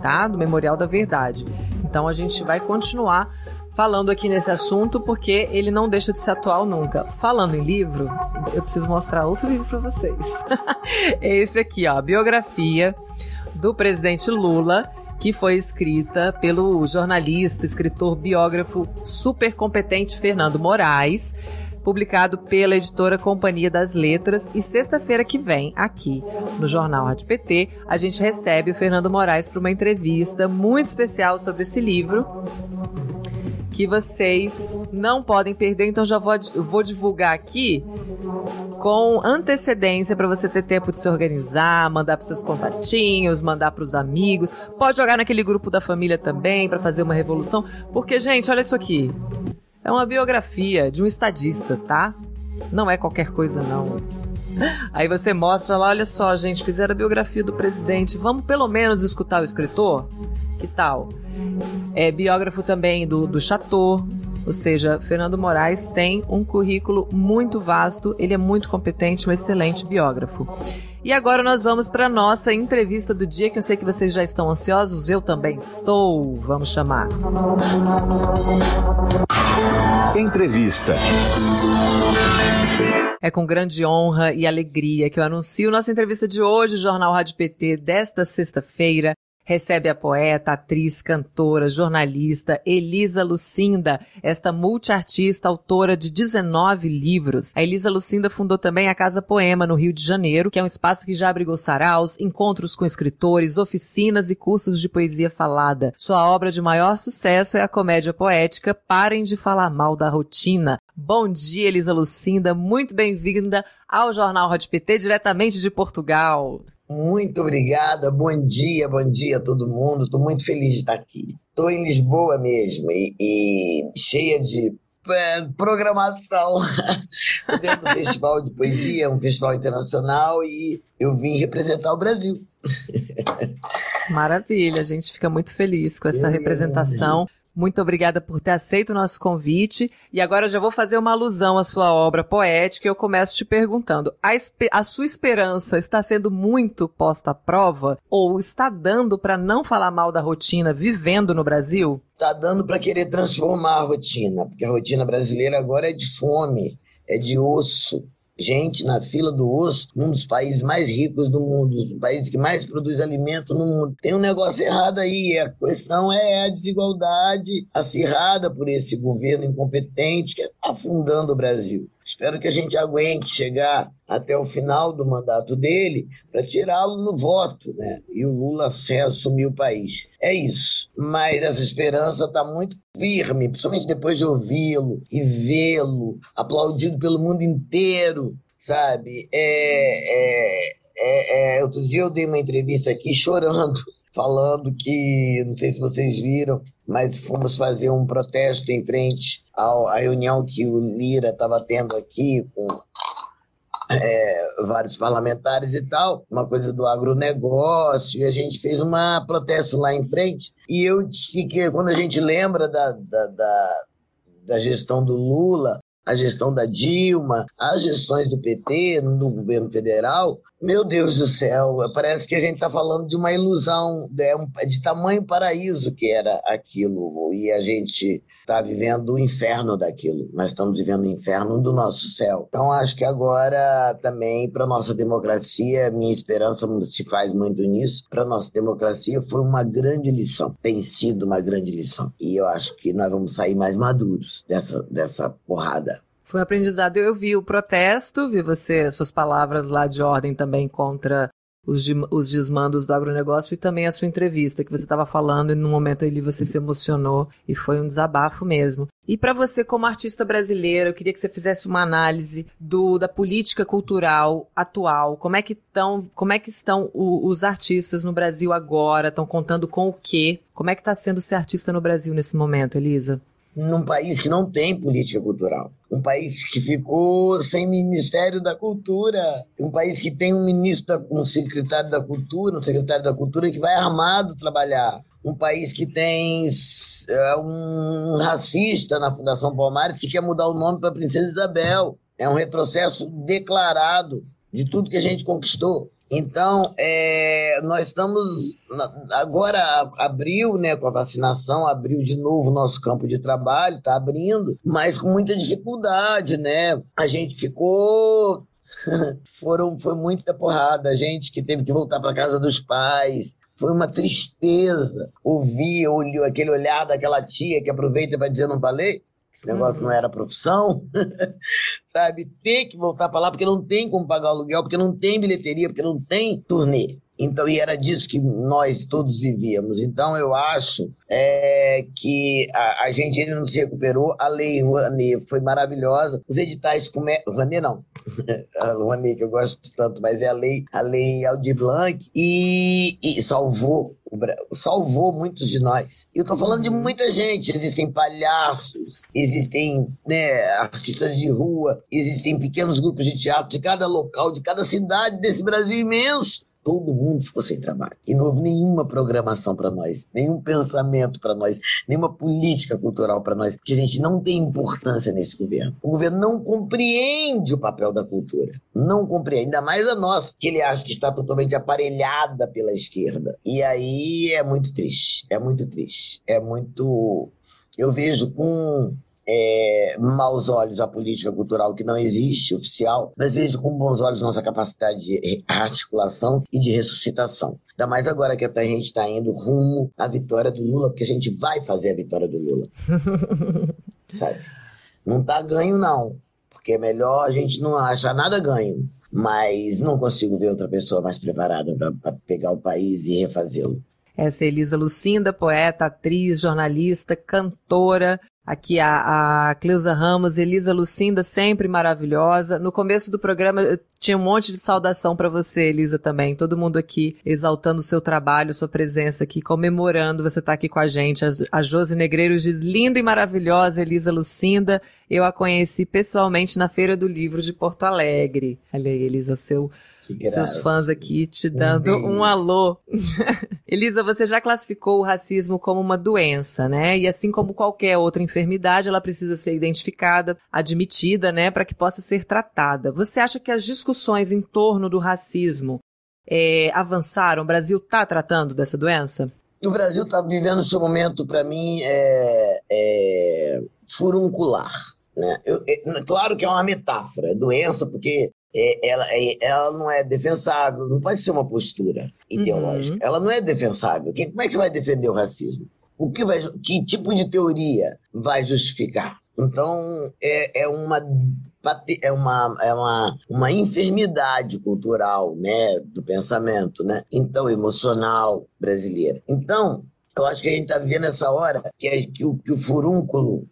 tá? Do Memorial da Verdade. Então a gente vai continuar falando aqui nesse assunto porque ele não deixa de ser atual nunca. Falando em livro, eu preciso mostrar outro livro para vocês. Esse aqui, ó, biografia do presidente Lula, que foi escrita pelo jornalista, escritor, biógrafo super competente Fernando Moraes publicado pela editora Companhia das Letras. E sexta-feira que vem, aqui no Jornal Rádio PT, a gente recebe o Fernando Moraes para uma entrevista muito especial sobre esse livro que vocês não podem perder. Então já vou, vou divulgar aqui com antecedência para você ter tempo de se organizar, mandar para seus contatinhos, mandar para os amigos. Pode jogar naquele grupo da família também para fazer uma revolução, porque gente, olha isso aqui. É uma biografia de um estadista, tá? Não é qualquer coisa, não. Aí você mostra lá, olha só, gente, fizeram a biografia do presidente. Vamos pelo menos escutar o escritor? Que tal? É biógrafo também do, do Chateau. Ou seja, Fernando Moraes tem um currículo muito vasto, ele é muito competente, um excelente biógrafo. E agora nós vamos para nossa entrevista do dia, que eu sei que vocês já estão ansiosos, eu também estou. Vamos chamar. Entrevista. É com grande honra e alegria que eu anuncio nossa entrevista de hoje, Jornal Rádio PT desta sexta-feira. Recebe a poeta, atriz, cantora, jornalista Elisa Lucinda, esta multiartista, autora de 19 livros. A Elisa Lucinda fundou também a Casa Poema no Rio de Janeiro, que é um espaço que já abrigou saraus, encontros com escritores, oficinas e cursos de poesia falada. Sua obra de maior sucesso é a comédia poética Parem de Falar Mal da Rotina. Bom dia, Elisa Lucinda, muito bem-vinda ao Jornal Hot PT, diretamente de Portugal. Muito obrigada, bom dia, bom dia a todo mundo. Estou muito feliz de estar aqui. Estou em Lisboa mesmo e, e cheia de é, programação dentro do Festival de Poesia, um festival internacional, e eu vim representar o Brasil. Maravilha, a gente fica muito feliz com essa representação. Muito obrigada por ter aceito o nosso convite. E agora eu já vou fazer uma alusão à sua obra poética e eu começo te perguntando: a, a sua esperança está sendo muito posta à prova? Ou está dando para não falar mal da rotina vivendo no Brasil? Está dando para querer transformar a rotina, porque a rotina brasileira agora é de fome, é de osso, gente na fila do osso, num dos países mais ricos do mundo, um país que mais produz alimento no mundo. Tem um negócio errado aí, a questão é a desigualdade acirrada por esse governo incompetente que está afundando o Brasil. Espero que a gente aguente chegar até o final do mandato dele para tirá-lo no voto, né? E o Lula assumir o país. É isso. Mas essa esperança está muito firme, principalmente depois de ouvi-lo e vê-lo aplaudido pelo mundo inteiro, sabe? É, é, é, é, outro dia eu dei uma entrevista aqui chorando falando que, não sei se vocês viram, mas fomos fazer um protesto em frente à reunião que o Lira estava tendo aqui com é, vários parlamentares e tal, uma coisa do agronegócio, e a gente fez um protesto lá em frente. E eu disse que quando a gente lembra da, da, da, da gestão do Lula, a gestão da Dilma, as gestões do PT no governo federal, meu Deus do céu, parece que a gente está falando de uma ilusão, é, é de tamanho paraíso que era aquilo, e a gente está vivendo o inferno daquilo. Nós estamos vivendo o inferno do nosso céu. Então, acho que agora também, para nossa democracia, minha esperança se faz muito nisso, para nossa democracia foi uma grande lição, tem sido uma grande lição. E eu acho que nós vamos sair mais maduros dessa, dessa porrada. Foi um aprendizado. Eu vi o protesto, vi você, suas palavras lá de ordem também contra os, os desmandos do agronegócio e também a sua entrevista que você estava falando e no momento ali você se emocionou e foi um desabafo mesmo. E para você como artista brasileiro, eu queria que você fizesse uma análise do, da política cultural atual. Como é que estão, como é que estão o, os artistas no Brasil agora? Estão contando com o quê? Como é que está sendo ser artista no Brasil nesse momento, Elisa? Num país que não tem política cultural, um país que ficou sem Ministério da Cultura, um país que tem um ministro, um secretário da Cultura, um secretário da Cultura que vai armado trabalhar, um país que tem uh, um racista na Fundação Palmares que quer mudar o nome para Princesa Isabel. É um retrocesso declarado de tudo que a gente conquistou. Então, é, nós estamos agora abriu, né, com a vacinação, abriu de novo o nosso campo de trabalho, está abrindo, mas com muita dificuldade, né? A gente ficou foram foi muita porrada, a gente que teve que voltar para casa dos pais. Foi uma tristeza ouvir olhou aquele olhar daquela tia que aproveita para dizer não falei esse negócio uhum. não era profissão, sabe? Ter que voltar para lá porque não tem como pagar o aluguel, porque não tem bilheteria, porque não tem turnê. Então, e era disso que nós todos vivíamos. Então, eu acho é, que a, a, gente ainda não se recuperou. A lei Rouanet foi maravilhosa. Os editais como é Rouanet não, a Rouanet que eu gosto tanto, mas é a lei, a lei Aldir Blanc e, e salvou salvou muitos de nós. E eu estou falando de muita gente. Existem palhaços, existem né, artistas de rua, existem pequenos grupos de teatro de cada local, de cada cidade desse Brasil imenso todo mundo ficou sem trabalho. E não houve nenhuma programação para nós, nenhum pensamento para nós, nenhuma política cultural para nós, porque a gente não tem importância nesse governo. O governo não compreende o papel da cultura, não compreende, ainda mais a nossa, que ele acha que está totalmente aparelhada pela esquerda. E aí é muito triste, é muito triste, é muito. Eu vejo com é, maus olhos a política cultural que não existe, oficial, mas vejo com bons olhos nossa capacidade de articulação e de ressuscitação. Ainda mais agora que a gente está indo rumo à vitória do Lula, porque a gente vai fazer a vitória do Lula. Sabe? Não tá ganho, não. Porque é melhor a gente não achar nada ganho. Mas não consigo ver outra pessoa mais preparada para pegar o país e refazê-lo. Essa é Elisa Lucinda, poeta, atriz, jornalista, cantora, Aqui a, a Cleusa Ramos, Elisa Lucinda, sempre maravilhosa. No começo do programa eu tinha um monte de saudação para você, Elisa, também. Todo mundo aqui exaltando o seu trabalho, sua presença aqui, comemorando você estar tá aqui com a gente. A, a Josi Negreiros diz, linda e maravilhosa, Elisa Lucinda. Eu a conheci pessoalmente na Feira do Livro de Porto Alegre. Olha aí, Elisa, seu seus fãs aqui te dando um, um alô. Elisa, você já classificou o racismo como uma doença, né? E assim como qualquer outra enfermidade, ela precisa ser identificada, admitida, né, para que possa ser tratada. Você acha que as discussões em torno do racismo é, avançaram? O Brasil está tratando dessa doença? O Brasil está vivendo seu momento, para mim, é, é, furuncular. Né? Eu, é, claro que é uma metáfora, é doença, porque ela, é, ela não é defensável, não pode ser uma postura ideológica. Uhum. Ela não é defensável. Que, como é que você vai defender o racismo? O que, vai, que tipo de teoria vai justificar? Então, é, é uma é uma, é uma, uma enfermidade cultural, né, do pensamento, né, então emocional brasileira. Então, eu acho que a gente está vivendo essa hora que, é, que, o, que o furúnculo,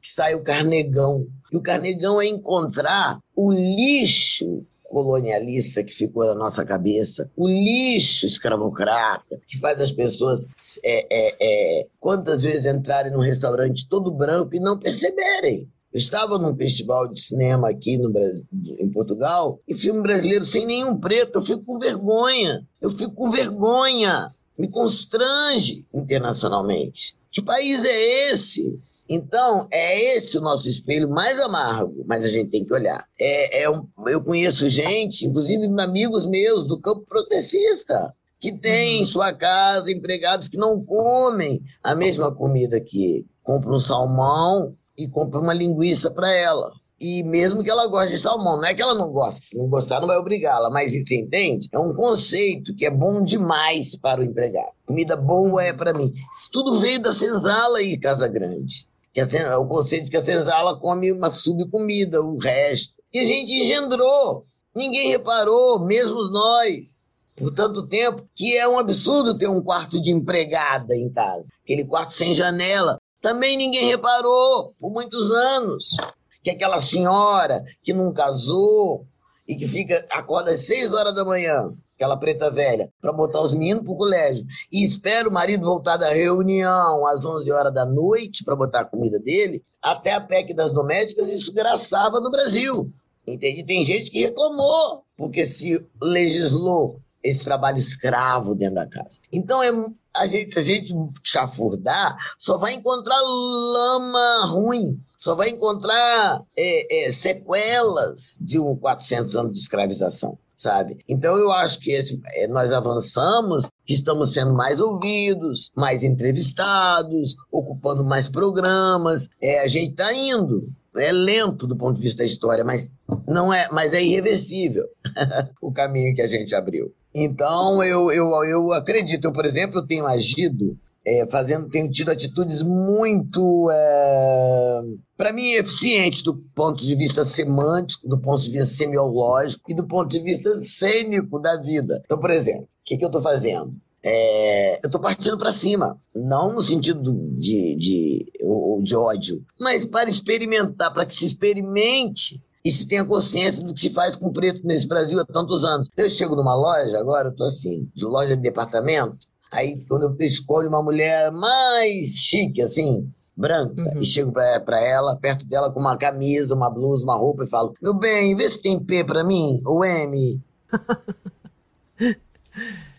que sai o carnegão, e o Carnegão é encontrar o lixo colonialista que ficou na nossa cabeça, o lixo escravocrata que faz as pessoas é, é, é, quantas vezes entrarem num restaurante todo branco e não perceberem. Eu estava num festival de cinema aqui no Brasil, em Portugal e filme brasileiro sem nenhum preto. Eu fico com vergonha. Eu fico com vergonha. Me constrange internacionalmente. Que país é esse? Então, é esse o nosso espelho mais amargo, mas a gente tem que olhar. É, é um, eu conheço gente, inclusive amigos meus do campo progressista, que tem em uhum. sua casa empregados que não comem a mesma comida que ele. Compra um salmão e compra uma linguiça para ela. E mesmo que ela goste de salmão, não é que ela não gosta, se não gostar não vai obrigá-la, mas você entende? É um conceito que é bom demais para o empregado. Comida boa é para mim. Isso tudo veio da senzala aí, Casa Grande que a, o conceito que a senzala come uma subcomida, o resto. E a gente engendrou. Ninguém reparou, mesmo nós, por tanto tempo, que é um absurdo ter um quarto de empregada em casa. Aquele quarto sem janela. Também ninguém reparou por muitos anos. Que aquela senhora que não casou e que fica acorda às seis horas da manhã aquela preta velha, para botar os meninos pro colégio. E espera o marido voltar da reunião às 11 horas da noite para botar a comida dele, até a PEC das domésticas, isso graçava no Brasil. Entende? Tem gente que reclamou, porque se legislou esse trabalho escravo dentro da casa. Então, é, a gente, se a gente chafurdar, só vai encontrar lama ruim, só vai encontrar é, é, sequelas de um 400 anos de escravização sabe? Então eu acho que esse, é, nós avançamos, que estamos sendo mais ouvidos, mais entrevistados, ocupando mais programas, é, a gente está indo. É lento do ponto de vista da história, mas não é, mas é irreversível o caminho que a gente abriu. Então eu, eu, eu acredito, eu, por exemplo, eu tenho agido é, fazendo, tenho tido atitudes muito, é, para mim, eficientes do ponto de vista semântico, do ponto de vista semiológico e do ponto de vista cênico da vida. Então, por exemplo, o que, que eu estou fazendo? É, eu estou partindo para cima, não no sentido de, de, de, de ódio, mas para experimentar, para que se experimente e se tenha consciência do que se faz com preto nesse Brasil há tantos anos. Eu chego numa loja, agora eu estou assim, de loja de departamento, Aí, quando eu escolho uma mulher mais chique, assim, branca, uhum. e chego pra, pra ela, perto dela com uma camisa, uma blusa, uma roupa, e falo: Meu bem, vê se tem P pra mim, ou M.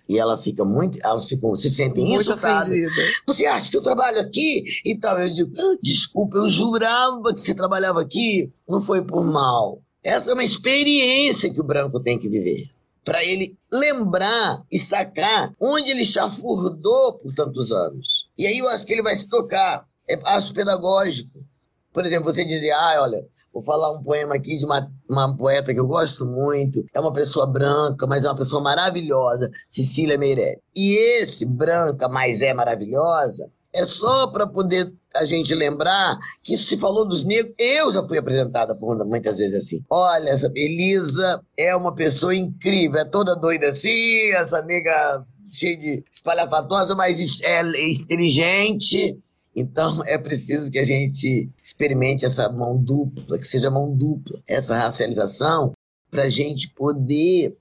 e ela fica muito, elas ficam, se sentem muito insultadas. Ofendida. Você acha que eu trabalho aqui? E tal. Eu digo, ah, desculpa, eu jurava que você trabalhava aqui. Não foi por mal. Essa é uma experiência que o branco tem que viver para ele lembrar e sacar onde ele chafurdou por tantos anos. E aí eu acho que ele vai se tocar. É, acho pedagógico. Por exemplo, você dizia, ah, olha, Vou falar um poema aqui de uma, uma poeta que eu gosto muito. É uma pessoa branca, mas é uma pessoa maravilhosa, Cecília Meirelles. E esse branca, mas é maravilhosa, é só para poder a gente lembrar que se falou dos negros. Eu já fui apresentada por muitas vezes assim. Olha, essa Elisa é uma pessoa incrível, é toda doida assim, essa nega cheia de espalhafatosa, mas é inteligente, então é preciso que a gente experimente essa mão dupla, que seja mão dupla, essa racialização, para a gente poder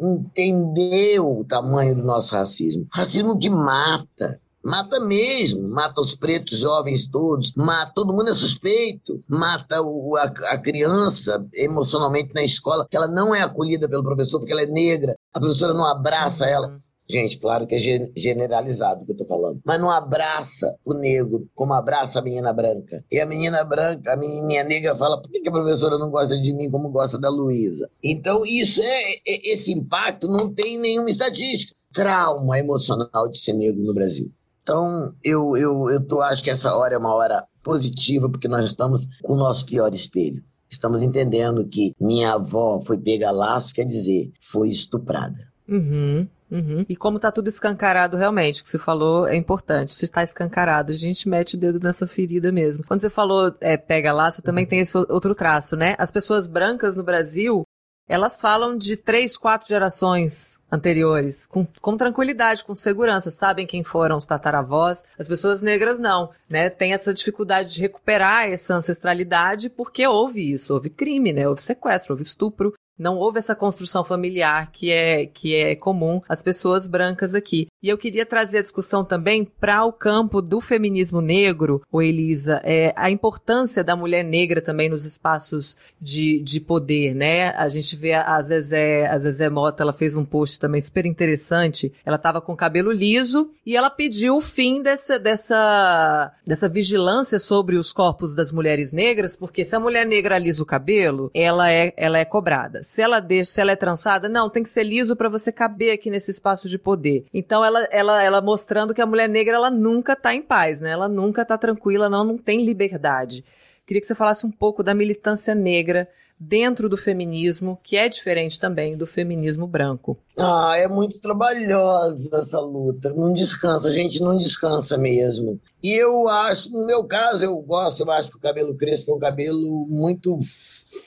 entender o tamanho do nosso racismo. Racismo que mata, mata mesmo, mata os pretos jovens todos, mata todo mundo é suspeito, mata o, a, a, criança emocionalmente na escola, que ela não é acolhida pelo professor porque ela é negra, a professora não abraça ela. Uhum. Gente, claro que é generalizado o que eu tô falando. Mas não abraça o negro como abraça a menina branca. E a menina branca, a menina negra fala, por que a professora não gosta de mim como gosta da Luísa? Então, isso é, é, esse impacto não tem nenhuma estatística. Trauma emocional de ser negro no Brasil. Então, eu, eu, eu tô, acho que essa hora é uma hora positiva, porque nós estamos com o nosso pior espelho. Estamos entendendo que minha avó foi pega laço, quer dizer, foi estuprada. Uhum. Uhum. E como tá tudo escancarado realmente, o que você falou é importante. Se está escancarado, a gente mete o dedo nessa ferida mesmo. Quando você falou é, pega laço, também tem esse outro traço, né? As pessoas brancas no Brasil, elas falam de três, quatro gerações anteriores, com, com tranquilidade, com segurança, sabem quem foram os tataravós. As pessoas negras não, né? Tem essa dificuldade de recuperar essa ancestralidade porque houve isso, houve crime, né? Houve sequestro, houve estupro, não houve essa construção familiar que é, que é comum às pessoas brancas aqui. E eu queria trazer a discussão também para o campo do feminismo negro, o Elisa, é, a importância da mulher negra também nos espaços de, de poder, né? A gente vê a Zezé, a Zezé Mota, ela fez um post também super interessante. Ela estava com cabelo liso e ela pediu o fim dessa, dessa, dessa vigilância sobre os corpos das mulheres negras, porque se a mulher negra alisa o cabelo, ela é, ela é cobrada. Se ela deixa, se ela é trançada, não, tem que ser liso para você caber aqui nesse espaço de poder. Então ela, ela, ela mostrando que a mulher negra ela nunca tá em paz, né? Ela nunca tá tranquila, não, não tem liberdade. Queria que você falasse um pouco da militância negra dentro do feminismo, que é diferente também do feminismo branco. Ah, é muito trabalhosa essa luta. Não descansa, a gente não descansa mesmo. E eu acho, no meu caso, eu gosto, eu acho que o cabelo crespo é um cabelo muito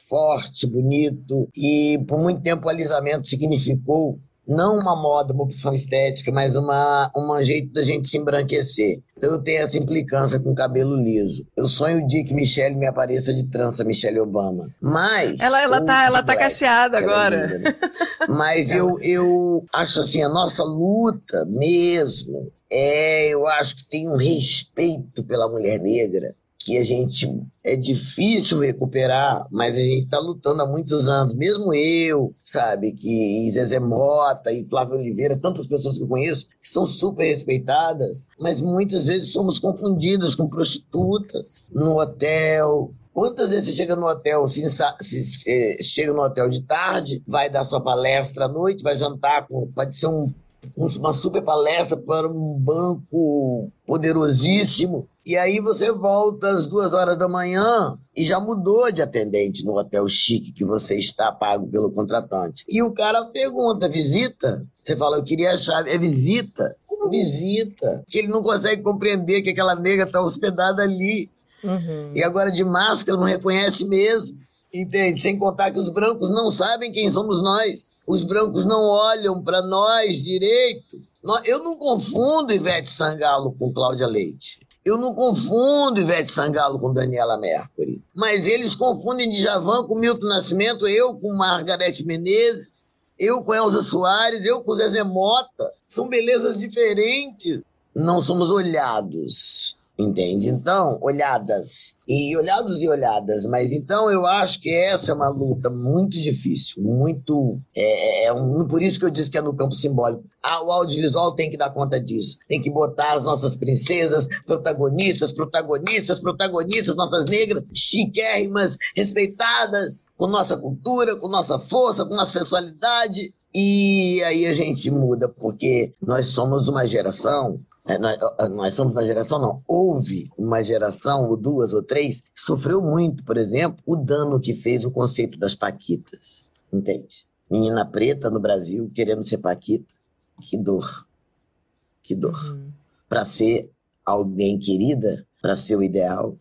forte, bonito. E por muito tempo o alisamento significou não uma moda, uma opção estética, mas uma, um jeito da gente se embranquecer. Então eu tenho essa implicância com cabelo liso. Eu sonho o dia que Michelle me apareça de trança, Michelle Obama. Mas. Ela, ela, tá, ela tá cacheada agora. Linda, né? Mas eu, eu acho assim, a nossa luta mesmo é, eu acho que tem um respeito pela mulher negra que a gente é difícil recuperar, mas a gente está lutando há muitos anos. Mesmo eu, sabe, que Zezé Mota e Flávio Oliveira, tantas pessoas que eu conheço, que são super respeitadas, mas muitas vezes somos confundidas com prostitutas no hotel, Quantas vezes você chega no hotel, se, se, se, chega no hotel de tarde, vai dar sua palestra à noite, vai jantar com, pode ser um, uma super palestra para um banco poderosíssimo, e aí você volta às duas horas da manhã e já mudou de atendente no hotel chique que você está pago pelo contratante. E o cara pergunta, visita? Você fala, eu queria a chave. É visita? Como visita? Porque ele não consegue compreender que aquela nega está hospedada ali. Uhum. E agora de máscara não reconhece mesmo. Entende? Sem contar que os brancos não sabem quem somos nós. Os brancos não olham para nós direito. Eu não confundo Ivete Sangalo com Cláudia Leite. Eu não confundo Ivete Sangalo com Daniela Mercury, mas eles confundem Djavan com Milton Nascimento, eu com Margarete Menezes, eu com Elza Soares, eu com Zezé Mota. São belezas diferentes. Não somos olhados entende? Então, olhadas, e olhados e olhadas, mas então eu acho que essa é uma luta muito difícil, muito. É, é, é um, por isso que eu disse que é no campo simbólico. Ah, o audiovisual tem que dar conta disso, tem que botar as nossas princesas, protagonistas, protagonistas, protagonistas, nossas negras, chiquérrimas, respeitadas, com nossa cultura, com nossa força, com nossa sensualidade, E aí a gente muda, porque nós somos uma geração é, nós, nós, somos uma geração, não. Houve uma geração, ou duas ou três, que sofreu muito, por exemplo, o dano que fez o conceito das Paquitas. Entende? Menina preta no Brasil querendo ser Paquita. Que dor. Que dor. Uhum. Para ser alguém querida, para ser o ideal,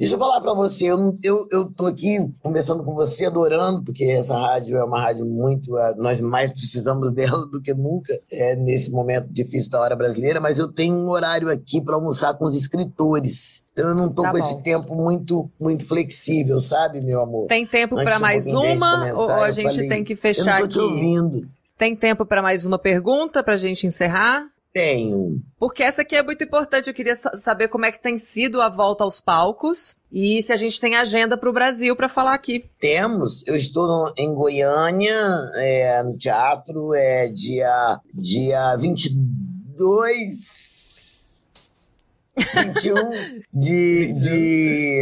Deixa eu falar para você, eu, eu, eu tô aqui conversando com você, adorando, porque essa rádio é uma rádio muito. É, nós mais precisamos dela do que nunca é, nesse momento difícil da hora brasileira, mas eu tenho um horário aqui para almoçar com os escritores. Então eu não tô tá com bom. esse tempo muito, muito flexível, sabe, meu amor? Tem tempo para mais uma começar, ou a gente falei, tem que fechar eu não tô aqui? Te ouvindo. Tem tempo para mais uma pergunta para a gente encerrar? Tenho. Porque essa aqui é muito importante. Eu queria saber como é que tem sido a volta aos palcos e se a gente tem agenda para o Brasil para falar aqui. Temos. Eu estou no, em Goiânia, é, no teatro, é dia, dia 22 21 de. de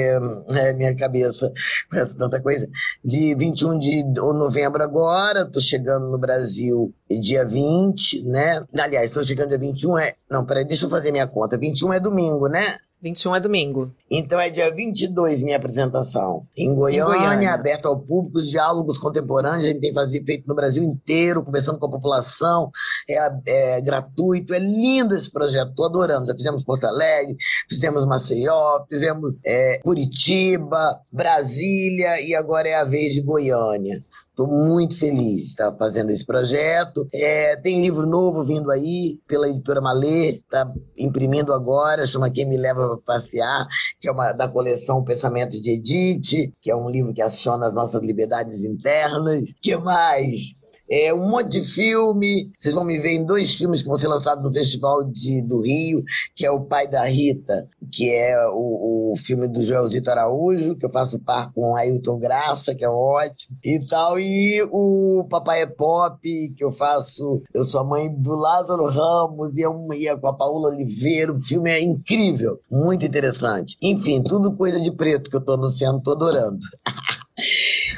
é, minha cabeça essa tanta coisa. De 21 de novembro agora, tô chegando no Brasil dia 20, né? Aliás, tô chegando dia 21, é. Não, peraí, deixa eu fazer minha conta. 21 é domingo, né? 21 é domingo. Então é dia 22 minha apresentação. Em Goiânia, em Goiânia. aberto ao público, os diálogos contemporâneos, a gente tem fazer, feito no Brasil inteiro, conversando com a população, é, é gratuito, é lindo esse projeto, tô adorando. Já fizemos Porto Alegre, fizemos Maceió, fizemos é, Curitiba, Brasília e agora é a vez de Goiânia. Estou muito feliz de estar fazendo esse projeto. É, tem livro novo vindo aí pela editora Malê, está imprimindo agora, chama Quem Me Leva para Passear, que é uma da coleção Pensamento de Edith, que é um livro que aciona as nossas liberdades internas. que mais? É, um monte de filme. Vocês vão me ver em dois filmes que vão ser lançados no Festival de, do Rio, que é O Pai da Rita, que é o, o filme do Joelzito Araújo, que eu faço par com Ailton Graça, que é ótimo, e tal. E o Papai é Pop, que eu faço. Eu sou a mãe do Lázaro Ramos e eu ia com a Paula Oliveira. O filme é incrível, muito interessante. Enfim, tudo coisa de preto que eu tô anunciando, tô adorando.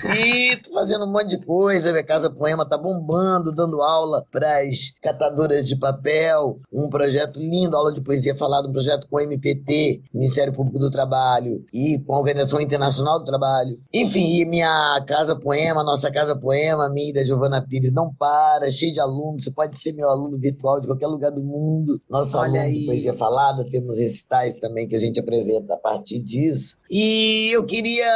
E tô fazendo um monte de coisa. Minha Casa Poema tá bombando, dando aula para as catadoras de papel. Um projeto lindo, aula de poesia falada, um projeto com o MPT, Ministério Público do Trabalho, e com a Organização Internacional do Trabalho. Enfim, minha Casa Poema, nossa Casa Poema, minha da Giovana Pires, não para, cheio de alunos. Você pode ser meu aluno virtual de qualquer lugar do mundo. Nosso Olha aluno aí. de poesia falada, temos recitais também que a gente apresenta a partir disso. E eu queria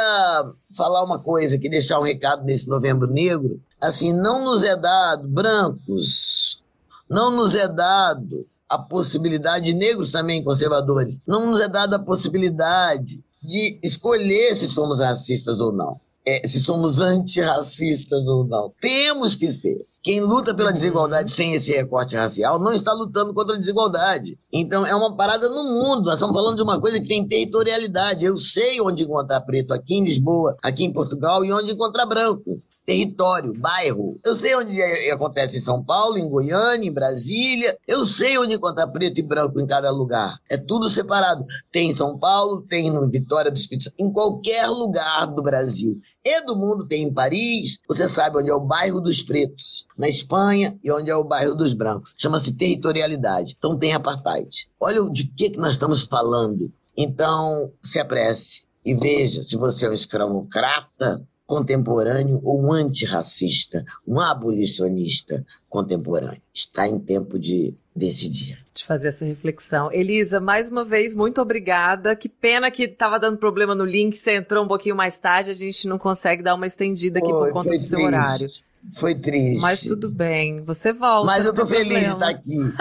falar uma coisa, que deixar um recado nesse Novembro Negro. Assim, não nos é dado, brancos, não nos é dado a possibilidade, negros também conservadores, não nos é dada a possibilidade de escolher se somos racistas ou não, é, se somos antirracistas ou não. Temos que ser. Quem luta pela desigualdade sem esse recorte racial não está lutando contra a desigualdade. Então é uma parada no mundo. Nós estamos falando de uma coisa que tem territorialidade. Eu sei onde encontrar preto aqui em Lisboa, aqui em Portugal e onde encontrar branco território, bairro. Eu sei onde é, acontece em São Paulo, em Goiânia, em Brasília. Eu sei onde encontrar preto e branco em cada lugar. É tudo separado. Tem em São Paulo, tem no Vitória do Espírito Santo, em qualquer lugar do Brasil e do mundo. Tem em Paris, você sabe onde é o bairro dos pretos. Na Espanha e onde é o bairro dos brancos. Chama-se territorialidade. Então tem apartheid. Olha de que, que nós estamos falando. Então, se apresse e veja se você é um escravocrata contemporâneo ou um antirracista, um abolicionista contemporâneo. Está em tempo de decidir. De fazer essa reflexão. Elisa, mais uma vez, muito obrigada. Que pena que estava dando problema no link, você entrou um pouquinho mais tarde, a gente não consegue dar uma estendida aqui por conta do seu triste. horário. Foi triste. Mas tudo bem, você volta. Mas eu tô feliz problema. de estar aqui.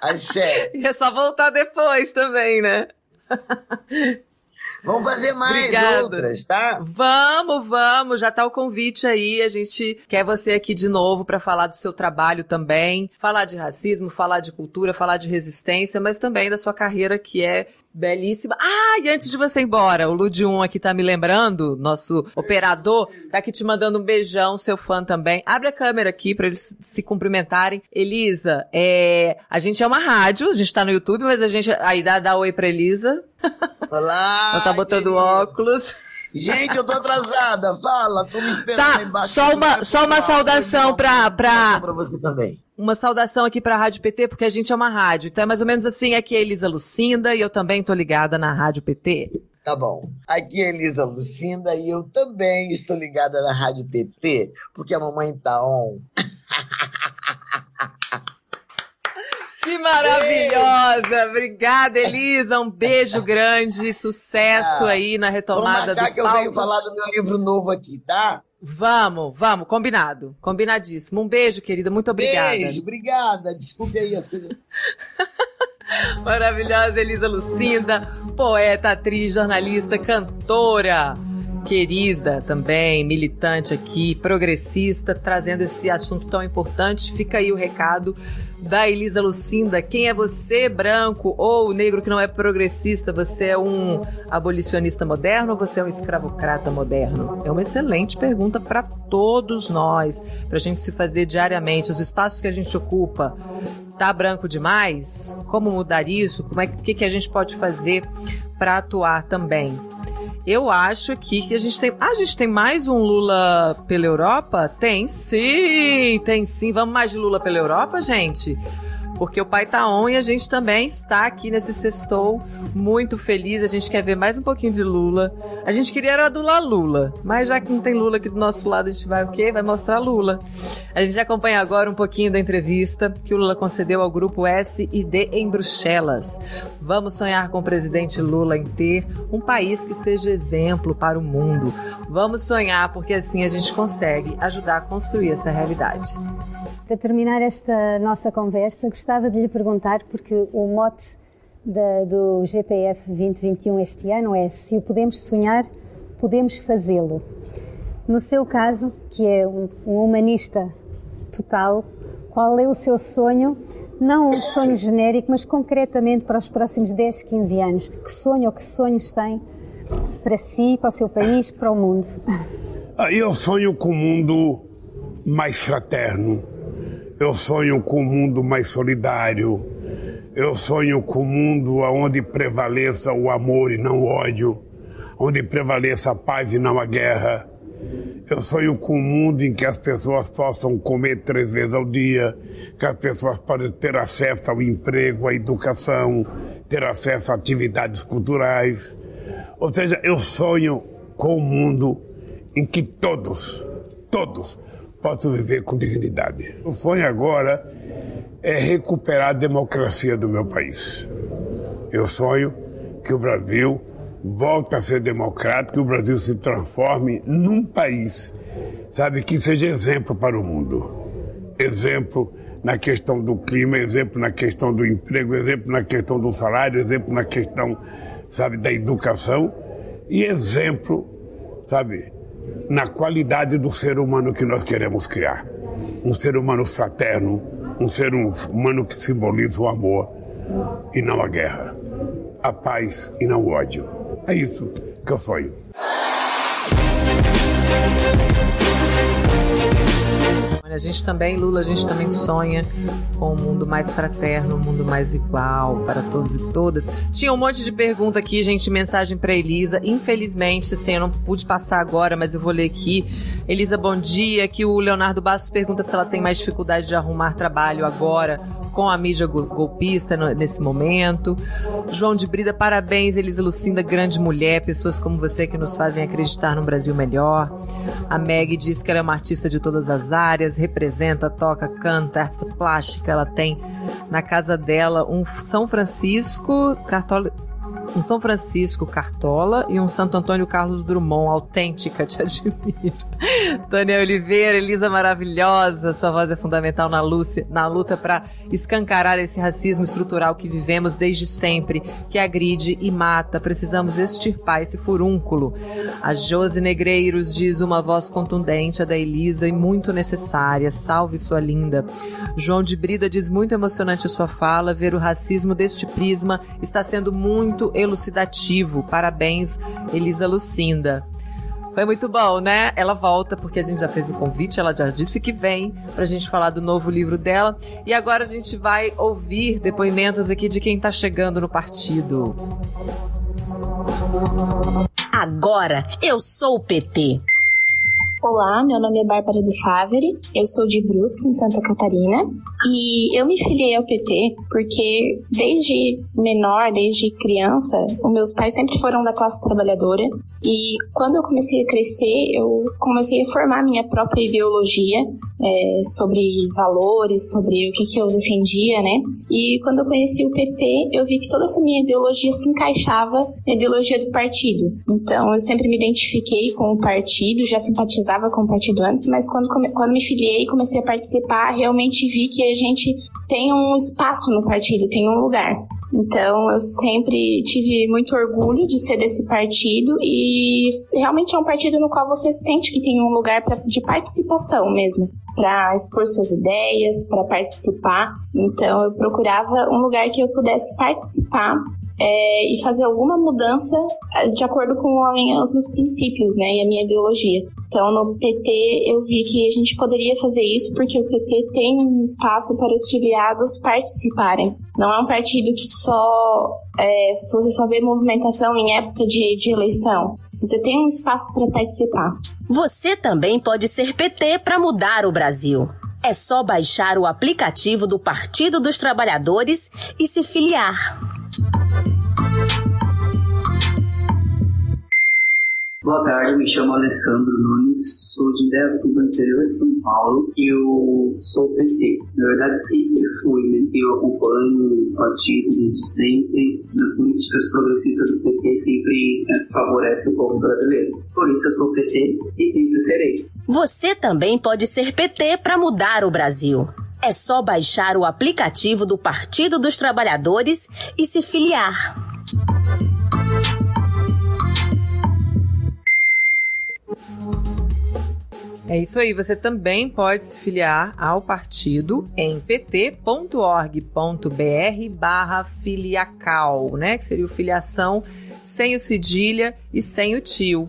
Axé. e é só voltar depois também, né? Vamos fazer mais Obrigada. outras, tá? Vamos, vamos. Já tá o convite aí. A gente quer você aqui de novo para falar do seu trabalho também, falar de racismo, falar de cultura, falar de resistência, mas também da sua carreira que é Belíssima. Ah, e antes de você ir embora, o Ludium aqui tá me lembrando, nosso operador, tá aqui te mandando um beijão, seu fã também. Abre a câmera aqui para eles se cumprimentarem. Elisa, é, a gente é uma rádio, a gente tá no YouTube, mas a gente, aí dá, dá oi pra Elisa. Olá! Ela tá botando óculos. Gente, eu tô atrasada. Fala, tô me esperando Tá, lá embaixo. só uma, só uma saudação pra, pra, Pra você também. uma saudação aqui pra Rádio PT, porque a gente é uma rádio. Então é mais ou menos assim, aqui é Elisa Lucinda e eu também tô ligada na Rádio PT. Tá bom. Aqui é Elisa Lucinda e eu também estou ligada na Rádio PT, porque a mamãe tá on. Que maravilhosa! Obrigada, Elisa. Um beijo grande, sucesso Ah, aí na retomada dos que eu venho palcos. falar do meu livro novo aqui, tá? Vamos, vamos, combinado. Combinadíssimo. Um beijo, querida. Muito obrigada. Beijo, obrigada. Desculpe aí as coisas. Maravilhosa Elisa Lucinda, poeta, atriz, jornalista, cantora, querida também, militante aqui, progressista, trazendo esse assunto tão importante. Fica aí o recado da Elisa Lucinda. Quem é você, branco ou negro que não é progressista? Você é um abolicionista moderno ou você é um escravocrata moderno? É uma excelente pergunta para todos nós, para a gente se fazer diariamente. Os espaços que a gente ocupa, tá branco demais? Como mudar isso? Como é que, que a gente pode fazer para atuar também? Eu acho aqui que a gente tem. Ah, a gente tem mais um Lula pela Europa? Tem sim, tem sim. Vamos mais de Lula pela Europa, gente? Porque o pai tá on e a gente também está aqui nesse sextou muito feliz. A gente quer ver mais um pouquinho de Lula. A gente queria era do La Lula, mas já que não tem Lula aqui do nosso lado, a gente vai o quê? Vai mostrar Lula. A gente acompanha agora um pouquinho da entrevista que o Lula concedeu ao grupo S e D em Bruxelas. Vamos sonhar com o presidente Lula em ter um país que seja exemplo para o mundo. Vamos sonhar porque assim a gente consegue ajudar a construir essa realidade. Para terminar esta nossa conversa, gostava de lhe perguntar, porque o mote da- do GPF 2021 este ano é: se o podemos sonhar, podemos fazê-lo. No seu caso, que é um, um humanista total, qual é o seu sonho? Não um sonho genérico, mas concretamente para os próximos 10, 15 anos. Que sonho ou que sonhos tem para si, para o seu país, para o mundo? Ah, Eu sonho com um mundo mais fraterno. Eu sonho com um mundo mais solidário. Eu sonho com um mundo onde prevaleça o amor e não o ódio, onde prevaleça a paz e não a guerra. Eu sonho com um mundo em que as pessoas possam comer três vezes ao dia, que as pessoas possam ter acesso ao emprego, à educação, ter acesso a atividades culturais. Ou seja, eu sonho com um mundo em que todos, todos possam viver com dignidade. O sonho agora é recuperar a democracia do meu país. Eu sonho que o Brasil volte a ser democrático, que o Brasil se transforme num país, sabe, que seja exemplo para o mundo. Exemplo na questão do clima, exemplo na questão do emprego, exemplo na questão do salário, exemplo na questão, sabe, da educação e exemplo, sabe, na qualidade do ser humano que nós queremos criar. Um ser humano fraterno, um ser humano que simboliza o amor e não a guerra, a paz e não o ódio. É isso que eu sonho. A gente também, Lula, a gente também sonha com um mundo mais fraterno, um mundo mais igual para todos e todas. Tinha um monte de pergunta aqui, gente, mensagem para Elisa. Infelizmente, assim, eu não pude passar agora, mas eu vou ler aqui. Elisa, bom dia. Aqui o Leonardo Bastos pergunta se ela tem mais dificuldade de arrumar trabalho agora com a mídia go- golpista nesse momento. João de Brida, parabéns, Elisa Lucinda, grande mulher, pessoas como você que nos fazem acreditar num Brasil melhor. A Meg diz que ela é uma artista de todas as áreas, representa, toca, canta, artista plástica. Ela tem na casa dela um São Francisco Cartola. Um São Francisco Cartola e um Santo Antônio Carlos Drummond, autêntica, te admiro. Tânia Oliveira, Elisa maravilhosa, sua voz é fundamental na, luce- na luta para escancarar esse racismo estrutural que vivemos desde sempre, que agride e mata. Precisamos extirpar esse furúnculo. A Josi Negreiros diz uma voz contundente, a da Elisa, e muito necessária. Salve sua linda. João de Brida diz muito emocionante a sua fala. Ver o racismo deste prisma está sendo muito elucidativo. Parabéns, Elisa Lucinda. Foi muito bom, né? Ela volta porque a gente já fez o convite, ela já disse que vem pra gente falar do novo livro dela. E agora a gente vai ouvir depoimentos aqui de quem tá chegando no partido. Agora eu sou o PT. Olá, meu nome é Bárbara de Favre, eu sou de Brusque, em Santa Catarina, e eu me filiei ao PT porque desde menor, desde criança, os meus pais sempre foram da classe trabalhadora e quando eu comecei a crescer, eu comecei a formar minha própria ideologia é, sobre valores, sobre o que, que eu defendia, né? E quando eu conheci o PT, eu vi que toda essa minha ideologia se encaixava na ideologia do partido. Então, eu sempre me identifiquei com o partido, já simpatizava com o partido antes, mas quando, quando me filiei e comecei a participar, realmente vi que a gente tem um espaço no partido, tem um lugar. Então, eu sempre tive muito orgulho de ser desse partido e realmente é um partido no qual você sente que tem um lugar pra, de participação mesmo, para expor suas ideias, para participar. Então, eu procurava um lugar que eu pudesse participar é, e fazer alguma mudança é, de acordo com os meus princípios, né, e a minha ideologia. Então, no PT, eu vi que a gente poderia fazer isso porque o PT tem um espaço para os filiados participarem. Não é um partido que só é, você só vê movimentação em época de, de eleição. Você tem um espaço para participar. Você também pode ser PT para mudar o Brasil. É só baixar o aplicativo do Partido dos Trabalhadores e se filiar. Boa tarde, me chamo Alessandro Nunes, sou de Indaiatuba, interior de São Paulo, e eu sou PT. Na verdade, sempre fui, né? Eu acompanho o partido desde sempre. As políticas progressistas do PT sempre né, favorecem o povo brasileiro. Por isso eu sou PT e sempre serei. Você também pode ser PT para mudar o Brasil. É só baixar o aplicativo do Partido dos Trabalhadores e se filiar. É isso aí, você também pode se filiar ao partido em pt.org.br barra filiacal, né? Que seria o filiação sem o cedilha e sem o tio.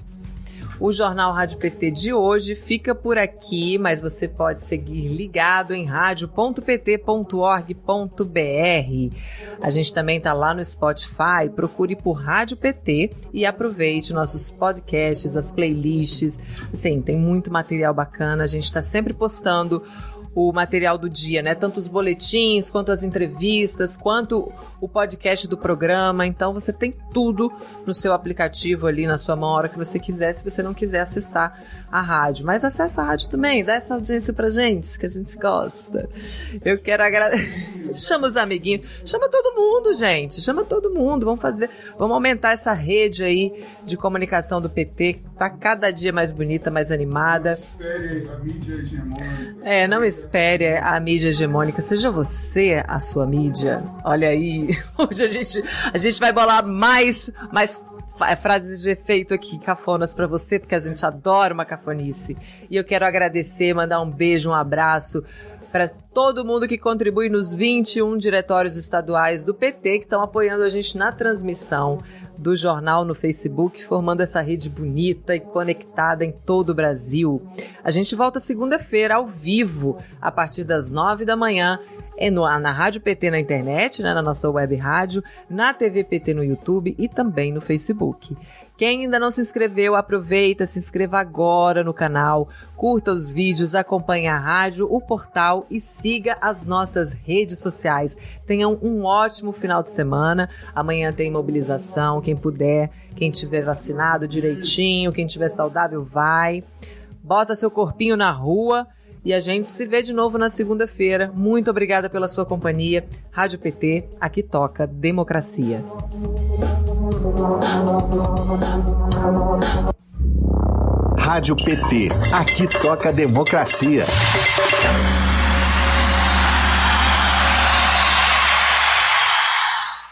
O Jornal Rádio PT de hoje fica por aqui, mas você pode seguir ligado em rádio.pt.org.br. A gente também está lá no Spotify, procure por Rádio PT e aproveite nossos podcasts, as playlists. Sim, tem muito material bacana, a gente está sempre postando o material do dia, né? Tanto os boletins, quanto as entrevistas, quanto o podcast do programa. Então você tem tudo no seu aplicativo ali na sua mão, a hora que você quiser, se você não quiser acessar a rádio. Mas acessa a rádio também, dá essa audiência pra gente, que a gente gosta. Eu quero agradecer. Chama os amiguinhos, chama todo mundo, gente. Chama todo mundo. Vamos fazer, vamos aumentar essa rede aí de comunicação do PT, tá cada dia mais bonita, mais animada. Espere a mídia hegemônica. É, não espere a mídia hegemônica, seja você a sua mídia. Olha aí, hoje a gente, a gente vai bolar mais, mais frases de efeito aqui, cafonas para você, porque a gente adora uma cafonice. E eu quero agradecer, mandar um beijo, um abraço para todo mundo que contribui nos 21 diretórios estaduais do PT que estão apoiando a gente na transmissão do jornal no Facebook, formando essa rede bonita e conectada em todo o Brasil. A gente volta segunda-feira ao vivo, a partir das nove da manhã, é no, na Rádio PT na internet, né, na nossa web rádio, na TV PT no YouTube e também no Facebook. Quem ainda não se inscreveu, aproveita, se inscreva agora no canal, curta os vídeos, acompanhe a rádio, o portal e siga as nossas redes sociais. Tenham um ótimo final de semana. Amanhã tem mobilização, quem puder, quem tiver vacinado direitinho, quem tiver saudável vai. Bota seu corpinho na rua e a gente se vê de novo na segunda-feira. Muito obrigada pela sua companhia. Rádio PT, aqui toca democracia. Rádio PT, aqui toca democracia.